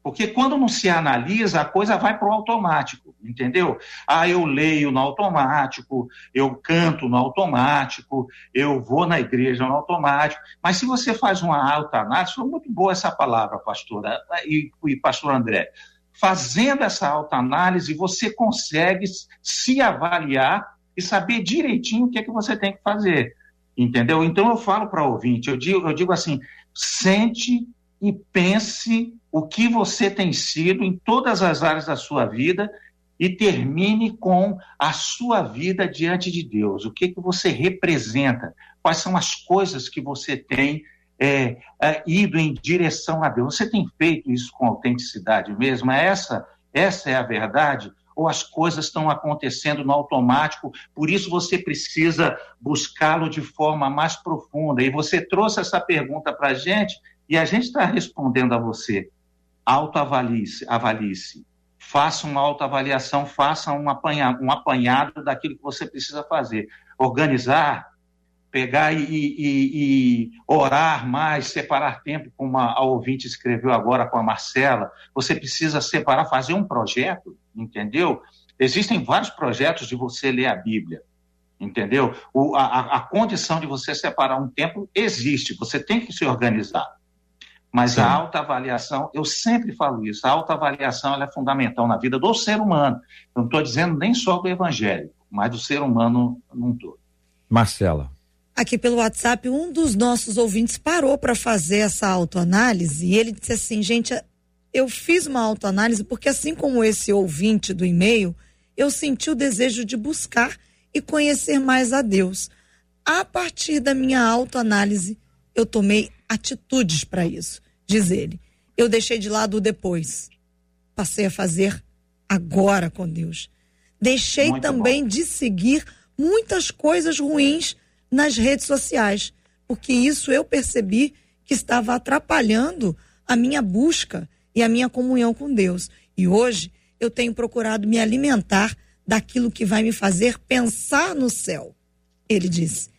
Porque quando não se analisa, a coisa vai para o automático, entendeu? Ah, eu leio no automático, eu canto no automático, eu vou na igreja no automático. Mas se você faz uma autoanálise, foi muito boa essa palavra, pastora e, e pastor André. Fazendo essa autoanálise, você consegue se avaliar e saber direitinho o que é que você tem que fazer, entendeu? Então eu falo para o ouvinte, eu digo, eu digo assim, sente e pense o que você tem sido em todas as áreas da sua vida e termine com a sua vida diante de Deus. O que, que você representa? Quais são as coisas que você tem é, é, ido em direção a Deus? Você tem feito isso com autenticidade mesmo? É essa, essa é a verdade? Ou as coisas estão acontecendo no automático, por isso você precisa buscá-lo de forma mais profunda? E você trouxe essa pergunta para a gente e a gente está respondendo a você. Autoavalie-se, avalie-se. Faça uma autoavaliação, faça um apanhado, um apanhado daquilo que você precisa fazer. Organizar, pegar e, e, e, orar mais, separar tempo, como a, a ouvinte escreveu agora com a Marcela. Você precisa separar, fazer um projeto, entendeu? Existem vários projetos de você ler a Bíblia, entendeu? O, a, a condição de você separar um tempo existe, você tem que se organizar. Mas Sim. a autoavaliação, eu sempre falo isso, a autoavaliação é fundamental na vida do ser humano. Eu não estou dizendo nem só do evangélico, mas do ser humano num todo. Marcela. Aqui pelo WhatsApp, um dos nossos ouvintes parou para fazer essa autoanálise e ele disse assim: gente, eu fiz uma autoanálise porque, assim como esse ouvinte do e-mail, eu senti o desejo de buscar e conhecer mais a Deus. A partir da minha autoanálise, eu tomei atitudes para isso, diz ele. Eu deixei de lado o depois. Passei a fazer agora com Deus. Deixei Muito também bom. de seguir muitas coisas ruins nas redes sociais, porque isso eu percebi que estava atrapalhando a minha busca e a minha comunhão com Deus. E hoje eu tenho procurado me alimentar daquilo que vai me fazer pensar no céu. Ele disse: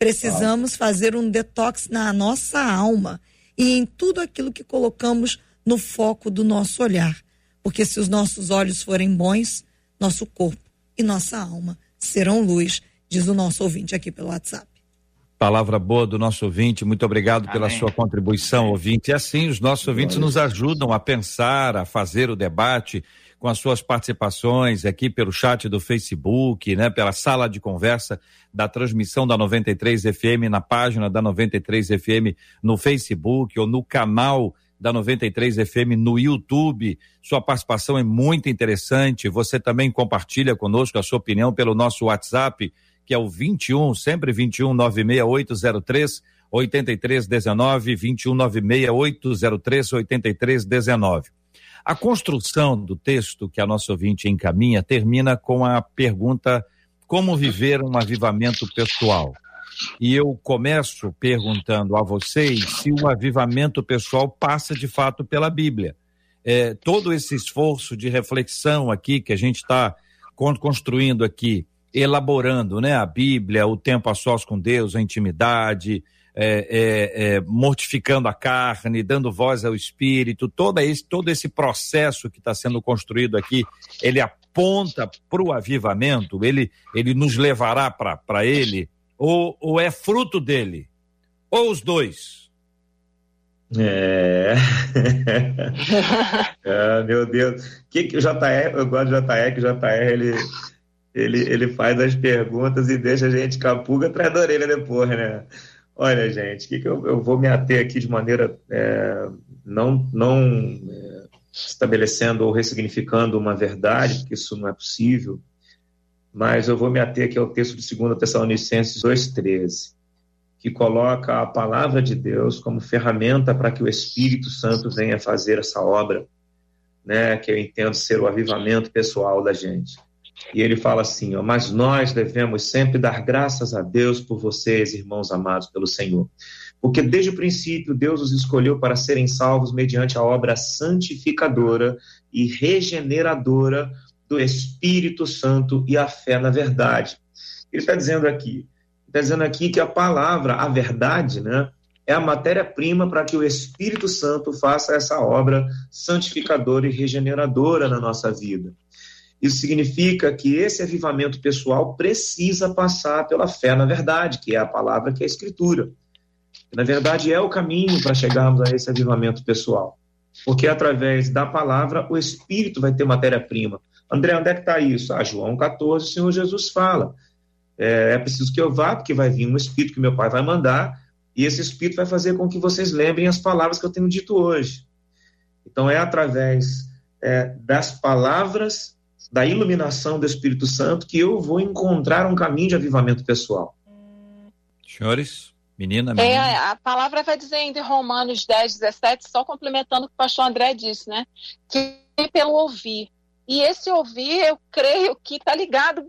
Precisamos fazer um detox na nossa alma e em tudo aquilo que colocamos no foco do nosso olhar. Porque se os nossos olhos forem bons, nosso corpo e nossa alma serão luz, diz o nosso ouvinte aqui pelo WhatsApp. Palavra boa do nosso ouvinte, muito obrigado Amém. pela sua contribuição, ouvinte. E assim, os nossos ouvintes nos ajudam a pensar, a fazer o debate com as suas participações aqui pelo chat do Facebook, né, pela sala de conversa da transmissão da 93 FM na página da 93 FM no Facebook ou no canal da 93 FM no YouTube. Sua participação é muito interessante. Você também compartilha conosco a sua opinião pelo nosso WhatsApp, que é o 21, sempre 21 96803 8319 21 96803 8319. A construção do texto que a nossa ouvinte encaminha termina com a pergunta: como viver um avivamento pessoal? E eu começo perguntando a vocês se o avivamento pessoal passa de fato pela Bíblia. É, todo esse esforço de reflexão aqui que a gente está construindo aqui, elaborando né, a Bíblia, o tempo a sós com Deus, a intimidade, é, é, é, mortificando a carne, dando voz ao espírito, todo esse, todo esse processo que está sendo construído aqui, ele aponta para o avivamento, ele, ele nos levará para ele, ou, ou é fruto dele? Ou os dois? É. ah, meu Deus. Que que o JR, eu gosto do JR, que o JR ele, ele, ele faz as perguntas e deixa a gente capuga atrás da orelha depois, né? Olha, gente, que, que eu, eu, vou me ater aqui de maneira é, não, não é, estabelecendo ou ressignificando uma verdade, porque isso não é possível, mas eu vou me ater aqui ao texto de 2 Tessalonicenses 2,13. que coloca a palavra de Deus como ferramenta para que o Espírito Santo venha fazer essa obra, né, que eu entendo ser o avivamento pessoal da gente. E ele fala assim: ó, mas nós devemos sempre dar graças a Deus por vocês, irmãos amados pelo Senhor. Porque desde o princípio Deus os escolheu para serem salvos mediante a obra santificadora e regeneradora do Espírito Santo e a fé na verdade. Ele está dizendo aqui: está dizendo aqui que a palavra, a verdade, né, é a matéria-prima para que o Espírito Santo faça essa obra santificadora e regeneradora na nossa vida. Isso significa que esse avivamento pessoal precisa passar pela fé na verdade, que é a palavra que é a Escritura. Na verdade, é o caminho para chegarmos a esse avivamento pessoal. Porque através da palavra, o Espírito vai ter matéria-prima. André, onde é que está isso? Ah, João 14, o Senhor Jesus fala é, é preciso que eu vá, porque vai vir um Espírito que meu Pai vai mandar, e esse Espírito vai fazer com que vocês lembrem as palavras que eu tenho dito hoje. Então, é através é, das palavras, da iluminação do Espírito Santo, que eu vou encontrar um caminho de avivamento pessoal. Senhores, menina, menina. É, a palavra vai dizer em Romanos 10, 17, só complementando o que o pastor André disse, né? Que pelo ouvir. E esse ouvir, eu creio que está ligado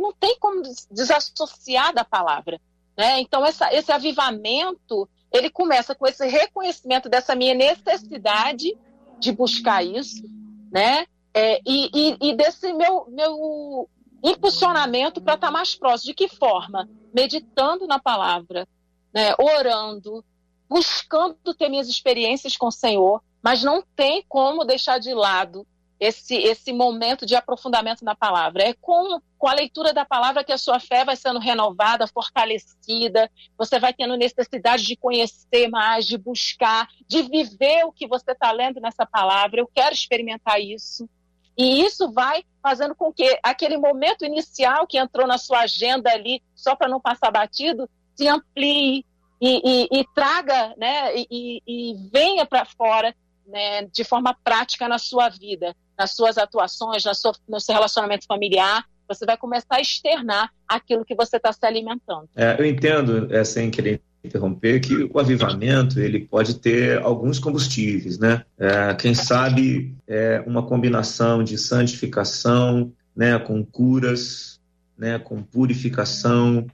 não tem como desassociar da palavra. Né? Então, essa, esse avivamento, ele começa com esse reconhecimento dessa minha necessidade de buscar isso, né? É, e, e, e, desse meu, meu impulsionamento para estar tá mais próximo. De que forma? Meditando na palavra, né? orando, buscando ter minhas experiências com o Senhor, mas não tem como deixar de lado esse, esse momento de aprofundamento na palavra. É com, com a leitura da palavra que a sua fé vai sendo renovada, fortalecida, você vai tendo necessidade de conhecer mais, de buscar, de viver o que você está lendo nessa palavra. Eu quero experimentar isso. E isso vai fazendo com que aquele momento inicial que entrou na sua agenda ali, só para não passar batido, se amplie e, e, e traga, né, e, e venha para fora né, de forma prática na sua vida nas suas atuações, na sua, no seu relacionamento familiar, você vai começar a externar aquilo que você está se alimentando. É, eu entendo, é, sem querer interromper, que o avivamento ele pode ter alguns combustíveis, né? É, quem sabe é uma combinação de santificação, né, com curas, né, com purificação,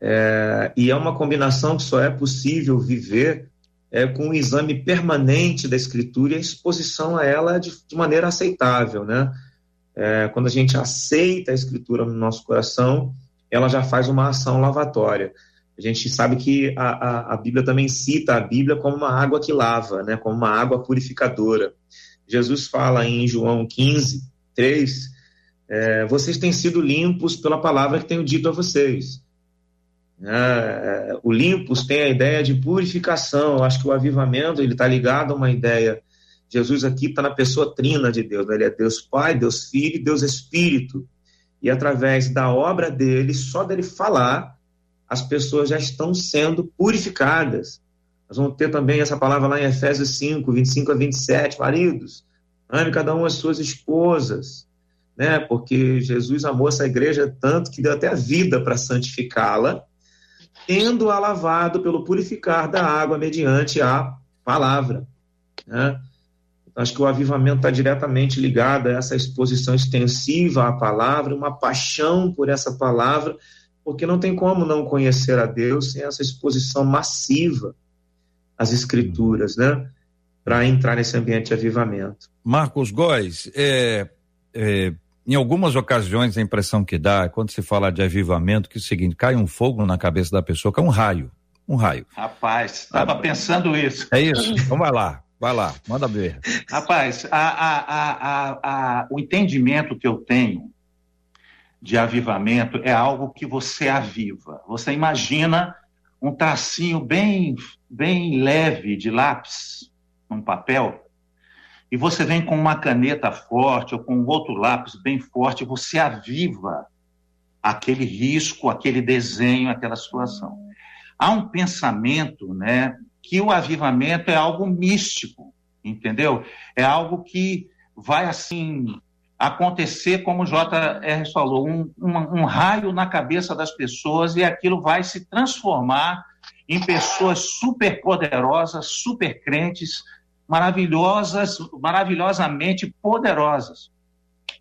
é, e é uma combinação que só é possível viver é, com o um exame permanente da escritura e a exposição a ela de, de maneira aceitável, né? É, quando a gente aceita a escritura no nosso coração, ela já faz uma ação lavatória. A gente sabe que a, a, a Bíblia também cita a Bíblia como uma água que lava, né? Como uma água purificadora. Jesus fala em João 15, 3, é, vocês têm sido limpos pela palavra que tenho dito a vocês. É, o limpos tem a ideia de purificação. Eu acho que o avivamento ele está ligado a uma ideia. Jesus aqui está na pessoa trina de Deus. Né? Ele é Deus Pai, Deus Filho Deus Espírito. E através da obra dele, só dele falar, as pessoas já estão sendo purificadas. Nós vamos ter também essa palavra lá em Efésios 5, 25 a 27. Maridos, ame cada um as suas esposas, né? Porque Jesus amou essa igreja tanto que deu até a vida para santificá-la tendo-a lavado pelo purificar da água mediante a palavra. Né? Acho que o avivamento está diretamente ligado a essa exposição extensiva à palavra, uma paixão por essa palavra, porque não tem como não conhecer a Deus sem essa exposição massiva às Escrituras, né? Para entrar nesse ambiente de avivamento. Marcos Góes, é, é, em algumas ocasiões a impressão que dá quando se fala de avivamento que é o seguinte, cai um fogo na cabeça da pessoa, cai um raio, um raio. Rapaz, estava ah, pensando isso. É isso? Então vai lá, vai lá, manda ver. Rapaz, a, a, a, o entendimento que eu tenho de avivamento é algo que você aviva. Você imagina um tracinho bem, bem leve de lápis num papel e você vem com uma caneta forte ou com outro lápis bem forte, você aviva aquele risco, aquele desenho, aquela situação. Há um pensamento, né, que o avivamento é algo místico, entendeu? É algo que vai assim acontecer, como o J.R. falou, um, um, um raio na cabeça das pessoas e aquilo vai se transformar em pessoas super poderosas, super crentes, maravilhosas, maravilhosamente poderosas.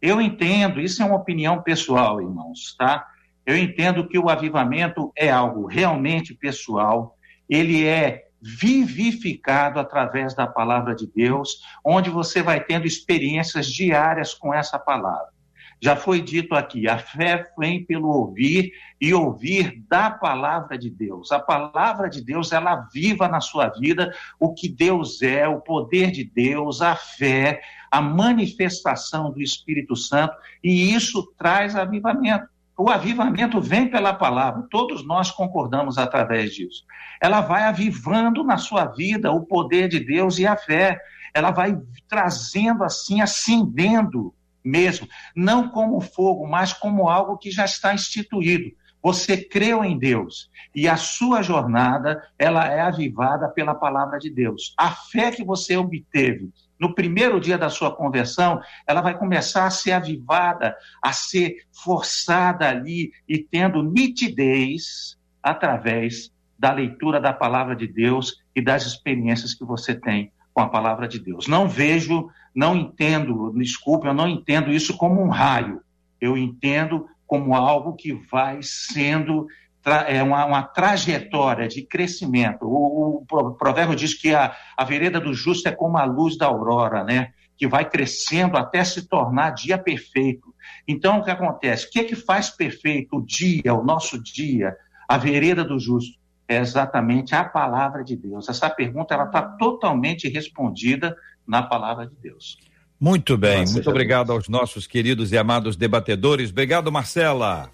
Eu entendo, isso é uma opinião pessoal, irmãos, tá? Eu entendo que o avivamento é algo realmente pessoal, ele é vivificado através da palavra de Deus, onde você vai tendo experiências diárias com essa palavra. Já foi dito aqui, a fé vem pelo ouvir e ouvir da palavra de Deus. A palavra de Deus, ela viva na sua vida o que Deus é, o poder de Deus, a fé, a manifestação do Espírito Santo, e isso traz avivamento. O avivamento vem pela palavra, todos nós concordamos através disso. Ela vai avivando na sua vida o poder de Deus e a fé. Ela vai trazendo assim, acendendo mesmo, não como fogo, mas como algo que já está instituído. Você creu em Deus e a sua jornada, ela é avivada pela palavra de Deus. A fé que você obteve no primeiro dia da sua conversão, ela vai começar a ser avivada, a ser forçada ali e tendo nitidez através da leitura da palavra de Deus e das experiências que você tem com a palavra de Deus. Não vejo, não entendo, desculpe, eu não entendo isso como um raio. Eu entendo como algo que vai sendo é uma, uma, trajetória de crescimento. O, o, provérbio diz que a, a vereda do justo é como a luz da aurora, né? Que vai crescendo até se tornar dia perfeito. Então, o que acontece? O que, é que faz perfeito o dia, o nosso dia, a vereda do justo? É exatamente a palavra de Deus. Essa pergunta ela está totalmente respondida na palavra de Deus. Muito bem, Nossa, muito obrigado aos nossos queridos e amados debatedores. Obrigado, Marcela.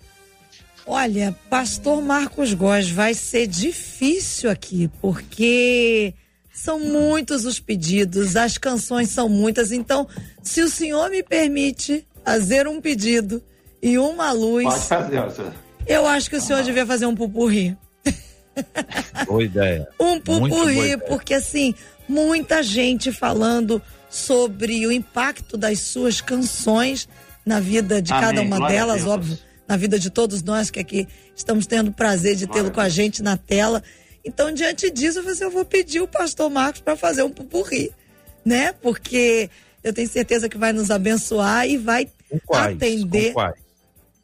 Olha, pastor Marcos Góes, vai ser difícil aqui, porque são muitos os pedidos, as canções são muitas, então, se o senhor me permite fazer um pedido e uma luz. Pode fazer, senhor. Eu acho que o senhor ah. devia fazer um pupurri. Boa ideia. um pupurri, porque assim, muita gente falando sobre o impacto das suas canções na vida de Amém. cada uma Glória delas, óbvio na vida de todos nós que aqui estamos tendo o prazer de tê-lo com a gente na tela. Então, diante disso, eu, assim, eu vou pedir o pastor Marcos para fazer um pupurri, né? Porque eu tenho certeza que vai nos abençoar e vai quais, atender.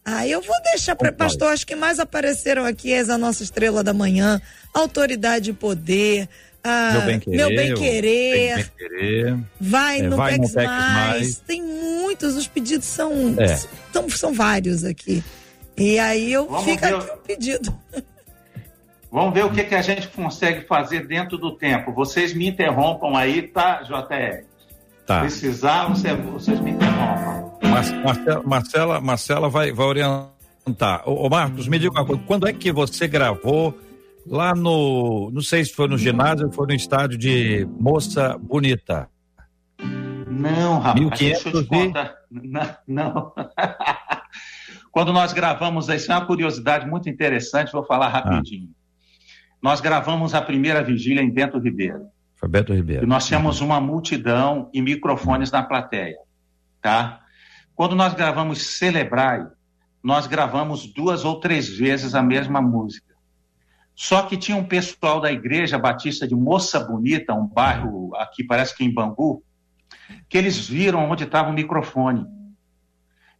Ah, eu vou deixar para pastor, acho que mais apareceram aqui és a nossa estrela da manhã, autoridade e poder, ah, meu bem querer, meu bem -querer, bem querer vai, é, no, vai Pex no Pex mais. mais. Tem muitos, os pedidos são, é. são, são vários aqui. E aí eu Vamos fico ver... aqui o pedido. Vamos ver o que, que a gente consegue fazer dentro do tempo. Vocês me interrompam aí, tá, JR? Tá. Precisar, você, vocês me interrompam. Marcela, Marcela, Marcela vai, vai orientar. Ô, ô Marcos, me diga uma coisa, quando é que você gravou lá no, não sei se foi no ginásio ou foi no estádio de Moça Bonita. Não, rapaz, 1500 deixa Não. não. Quando nós gravamos, isso é uma curiosidade muito interessante, vou falar rapidinho. Ah. Nós gravamos a primeira vigília em Bento Ribeiro. Foi Bento Ribeiro. E nós tínhamos uma multidão e microfones na plateia, tá? Quando nós gravamos Celebrai, nós gravamos duas ou três vezes a mesma música. Só que tinha um pessoal da Igreja Batista de Moça Bonita, um bairro aqui, parece que em Bangu, que eles viram onde estava o microfone.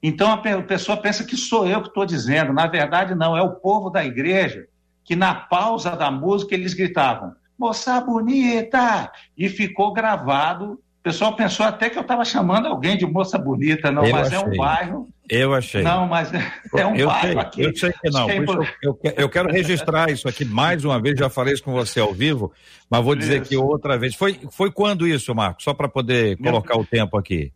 Então a pessoa pensa que sou eu que estou dizendo. Na verdade, não, é o povo da igreja que na pausa da música eles gritavam: Moça bonita! E ficou gravado pessoal pensou até que eu estava chamando alguém de moça bonita, não, eu mas achei. é um bairro. Eu achei. Não, mas é um eu bairro sei, aqui. Eu sei que não. Eu, eu, eu, quero registrar isso aqui mais uma vez, já falei isso com você ao vivo, mas vou dizer isso. que outra vez. Foi, foi quando isso, Marcos? Só para poder colocar Meu... o tempo aqui.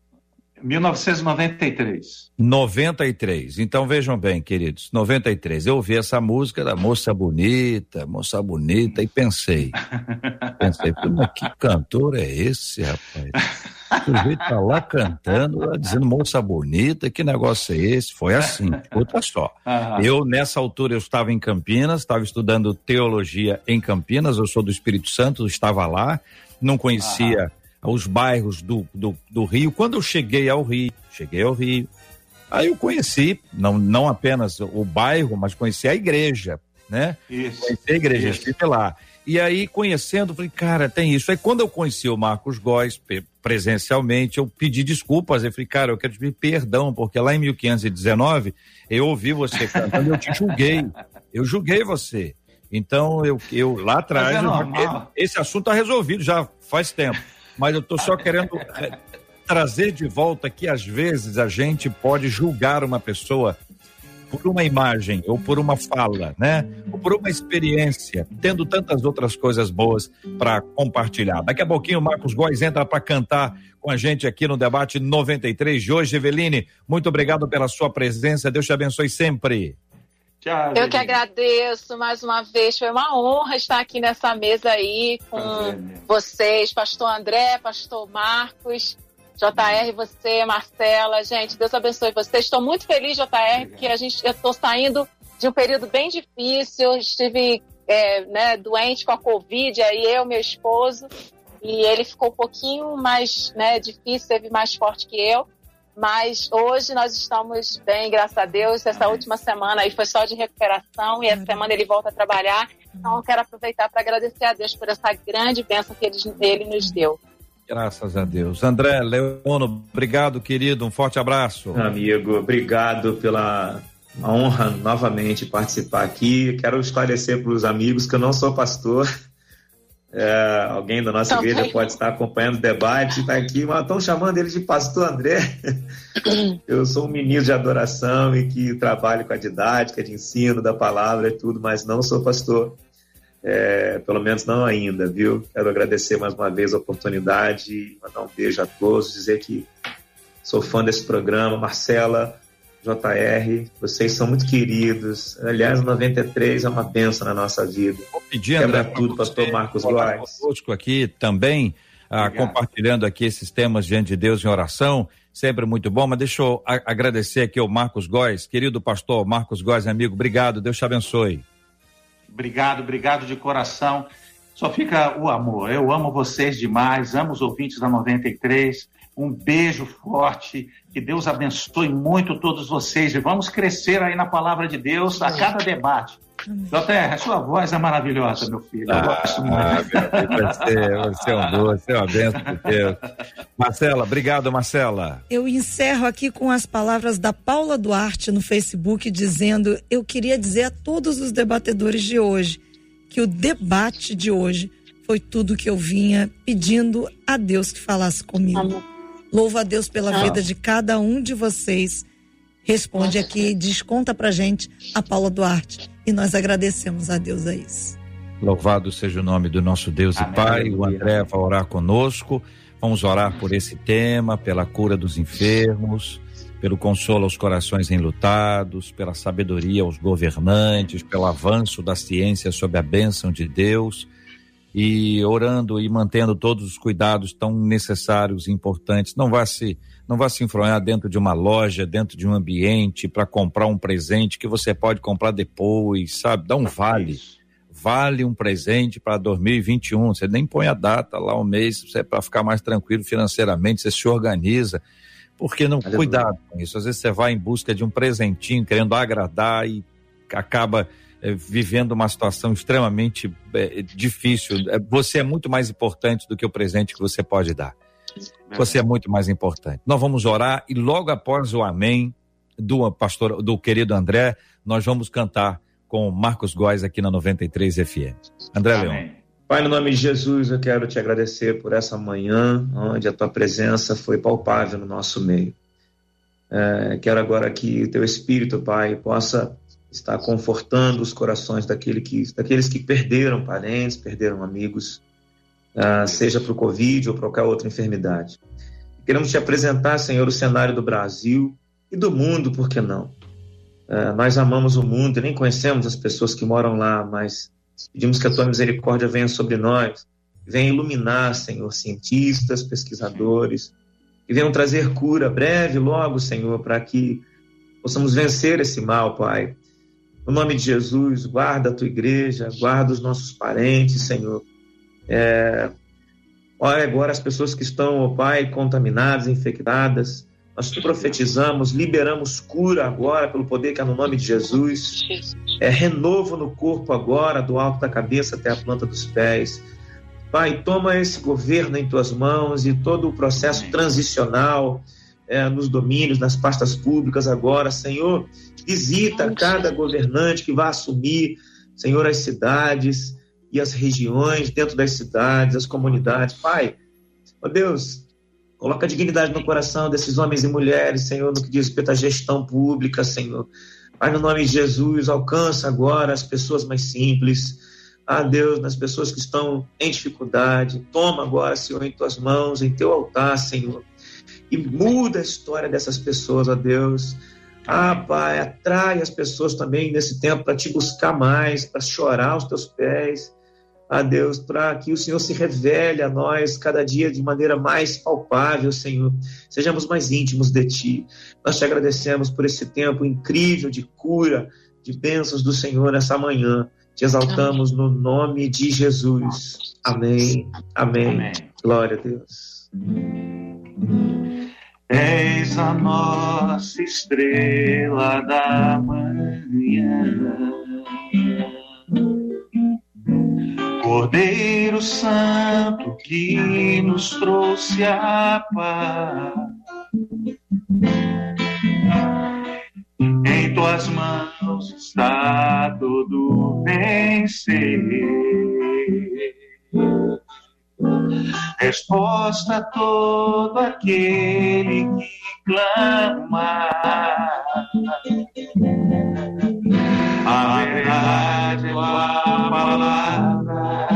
1993. 93. Então vejam bem, queridos, 93. Eu ouvi essa música da Moça Bonita, Moça Bonita, e pensei. Pensei, que cantor é esse, rapaz? O sujeito tá lá cantando, dizendo Moça Bonita, que negócio é esse? Foi assim, escuta só. Eu, nessa altura, eu estava em Campinas, estava estudando teologia em Campinas, eu sou do Espírito Santo, estava lá, não conhecia os bairros do, do, do Rio. Quando eu cheguei ao Rio, cheguei ao Rio, aí eu conheci, não, não apenas o bairro, mas conheci a igreja. né? Isso. Conheci a igreja, estive lá. E aí, conhecendo, falei, cara, tem isso. Aí, quando eu conheci o Marcos Góes presencialmente, eu pedi desculpas. Eu falei, cara, eu quero te pedir perdão, porque lá em 1519, eu ouvi você cantando, eu te julguei. Eu julguei você. Então, eu, eu lá atrás, é eu- esse assunto está resolvido já faz tempo. Mas eu tô só querendo trazer de volta que às vezes a gente pode julgar uma pessoa por uma imagem ou por uma fala, né? Ou por uma experiência, tendo tantas outras coisas boas para compartilhar. Daqui a pouquinho o Marcos Góes entra para cantar com a gente aqui no debate 93 de hoje. Eveline, muito obrigado pela sua presença. Deus te abençoe sempre. Tchau, Eu que agradeço mais uma vez. Foi uma honra estar aqui nessa mesa aí com Prazer mesmo. vocês, pastor André, pastor Marcos, JR, você, Marcela. Gente, Deus abençoe vocês. Estou muito feliz, JR, porque a gente, eu estou saindo de um período bem difícil. Estive é, né, doente com a Covid, aí eu, meu esposo, e ele ficou um pouquinho mais né, difícil, teve mais forte que eu. Mas hoje nós estamos bem, graças a Deus. Essa Amém. última semana aí foi só de recuperação e essa semana ele volta a trabalhar. Então eu quero aproveitar para agradecer a Deus por essa grande bênção que ele, ele nos deu. Graças a Deus. André, Leono, obrigado, querido. Um forte abraço. Amigo, obrigado pela honra novamente participar aqui. Quero esclarecer para os amigos que eu não sou pastor. É, alguém da nossa Também. igreja pode estar acompanhando o debate, está aqui, mas estão chamando ele de pastor André. Eu sou um menino de adoração e que trabalho com a didática, de ensino da palavra e tudo, mas não sou pastor. É, pelo menos não ainda, viu? Quero agradecer mais uma vez a oportunidade, mandar um beijo a todos, dizer que sou fã desse programa. Marcela, JR, vocês são muito queridos. Aliás, o 93 é uma benção na nossa vida. Vou pedir, Quebra André, tudo, pastor Marcos Góes. conosco aqui também, ah, compartilhando aqui esses temas diante de Deus em oração, sempre muito bom, mas deixa eu agradecer aqui ao Marcos Góes, querido pastor Marcos Góes, amigo, obrigado, Deus te abençoe. Obrigado, obrigado de coração. Só fica o amor. Eu amo vocês demais, amo os ouvintes da 93. Um beijo forte. Que Deus abençoe muito todos vocês. E vamos crescer aí na palavra de Deus a cada debate. JR, a sua voz é maravilhosa, meu filho. Eu gosto muito. Ah, meu Deus, você, você é um doce, você é uma bênção de Deus. Marcela, obrigado, Marcela. Eu encerro aqui com as palavras da Paula Duarte no Facebook, dizendo: Eu queria dizer a todos os debatedores de hoje que o debate de hoje foi tudo que eu vinha pedindo a Deus que falasse comigo. Louvo a Deus pela Nossa. vida de cada um de vocês. Responde aqui, desconta pra gente a Paula Duarte. E nós agradecemos a Deus a isso. Louvado seja o nome do nosso Deus Amém. e Pai. O André vai orar conosco. Vamos orar por esse tema, pela cura dos enfermos, pelo consolo aos corações enlutados, pela sabedoria aos governantes, pelo avanço da ciência sob a bênção de Deus e orando e mantendo todos os cuidados tão necessários e importantes. Não vá se não vá se enfronhar dentro de uma loja, dentro de um ambiente para comprar um presente que você pode comprar depois, sabe? Dá um vale vale um presente para 2021. Você nem põe a data lá, o mês, para ficar mais tranquilo financeiramente, você se organiza. Porque não, Aleluia. cuidado com isso. Às vezes você vai em busca de um presentinho, querendo agradar e acaba eh, vivendo uma situação extremamente eh, difícil. Eh, Você é muito mais importante do que o presente que você pode dar. Você é muito mais importante. Nós vamos orar e logo após o amém do pastor, do querido André, nós vamos cantar com o Marcos Góes aqui na 93 FM. André Leão. Amém. Pai, no nome de Jesus, eu quero te agradecer por essa manhã, onde a tua presença foi palpável no nosso meio. É, quero agora que teu Espírito, Pai, possa estar confortando os corações daquele que, daqueles que perderam parentes, perderam amigos, ah, seja para o Covid ou para qualquer outra enfermidade. Queremos te apresentar, Senhor, o cenário do Brasil e do mundo, por que não? É, nós amamos o mundo e nem conhecemos as pessoas que moram lá, mas Pedimos que a tua misericórdia venha sobre nós, venha iluminar, Senhor, cientistas, pesquisadores, que venham trazer cura breve, logo, Senhor, para que possamos vencer esse mal, Pai. No nome de Jesus, guarda a tua igreja, guarda os nossos parentes, Senhor. É... Olha agora as pessoas que estão, ó Pai, contaminadas, infectadas. Nós profetizamos, liberamos cura agora pelo poder que é no nome de Jesus. É renovo no corpo agora, do alto da cabeça até a planta dos pés. Pai, toma esse governo em tuas mãos e todo o processo transicional é, nos domínios, nas pastas públicas agora, Senhor. Visita cada governante que vai assumir, Senhor, as cidades e as regiões dentro das cidades, as comunidades. Pai, ó Deus, coloca dignidade no coração desses homens e mulheres, Senhor, no que diz respeito à gestão pública, Senhor. Pai, no nome de Jesus, alcança agora as pessoas mais simples. Ah, Deus, nas pessoas que estão em dificuldade. Toma agora, Senhor, em tuas mãos, em teu altar, Senhor. E muda a história dessas pessoas, ó Deus. Ah, Pai, atrai as pessoas também nesse tempo para te buscar mais, para chorar aos teus pés a Deus, para que o Senhor se revele a nós cada dia de maneira mais palpável, Senhor. Sejamos mais íntimos de Ti. Nós te agradecemos por esse tempo incrível de cura, de bênçãos do Senhor nessa manhã. Te exaltamos Amém. no nome de Jesus. Amém. Amém. Amém. Glória a Deus. És a nossa estrela da manhã Cordeiro Santo que nos trouxe a paz. Em tuas mãos está todo vencer. Resposta a todo aquele que clama. A verdade é tua palavra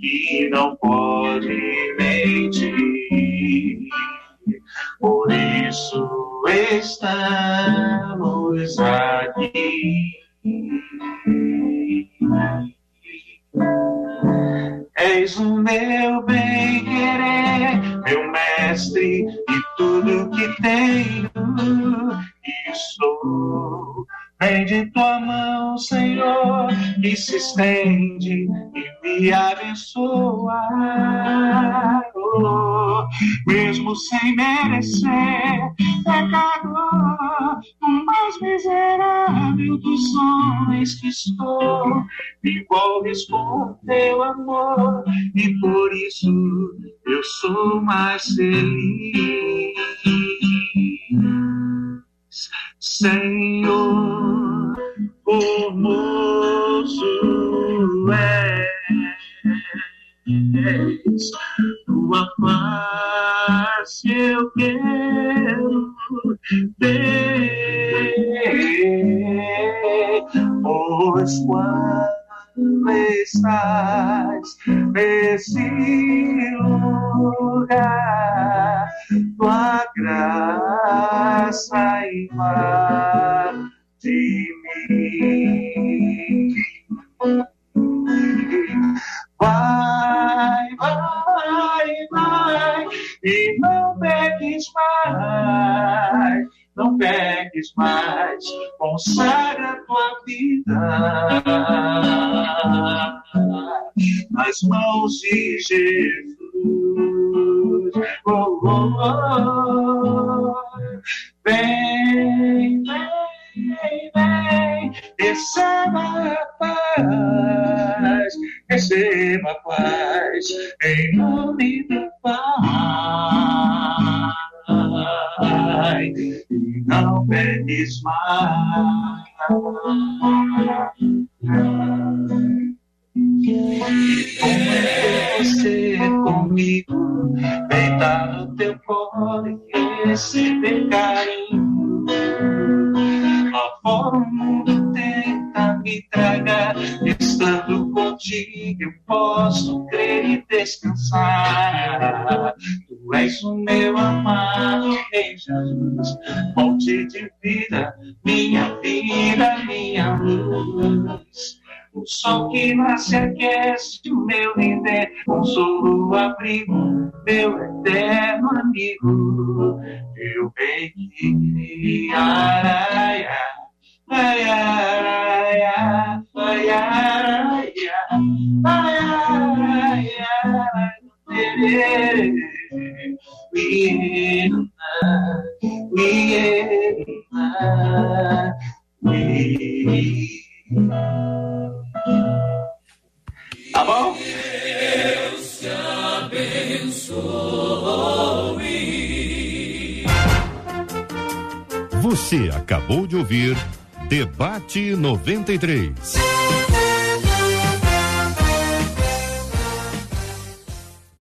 que não pode mentir. Por isso estamos aqui. És o meu bem-querer, meu mestre, e tudo que tenho e sou Vem de tua mão, Senhor, que se estende e me abençoa. Mesmo sem merecer, pecador, o mais miserável dos homens que sou, com teu amor, e por isso eu sou mais feliz. Senhor, formoso és, tua face eu quero ver, pois quando estás nesse lugar, tua graça invade mim. Vai, vai, vai, e não peques mais, não peques mais, consagra tua vida nas mãos de Jesus. Oh, oh, oh. Vem, vem, vem, receba a paz, receba a paz, em nome do Pai, e não pedes mais. Como é você comigo, deitar no teu colo e receber carinho. Lá fora o mundo tenta me tragar, estando contigo eu posso crer e descansar. Tu és o meu amado Rei Jesus, fonte de vida, minha vida, minha luz. O sol que nasce aquece o meu viver, consolo, abrigo, meu eterno amigo, meu bem que araia, Tá bom? Deus te abençoe. Você acabou de ouvir Debate 93.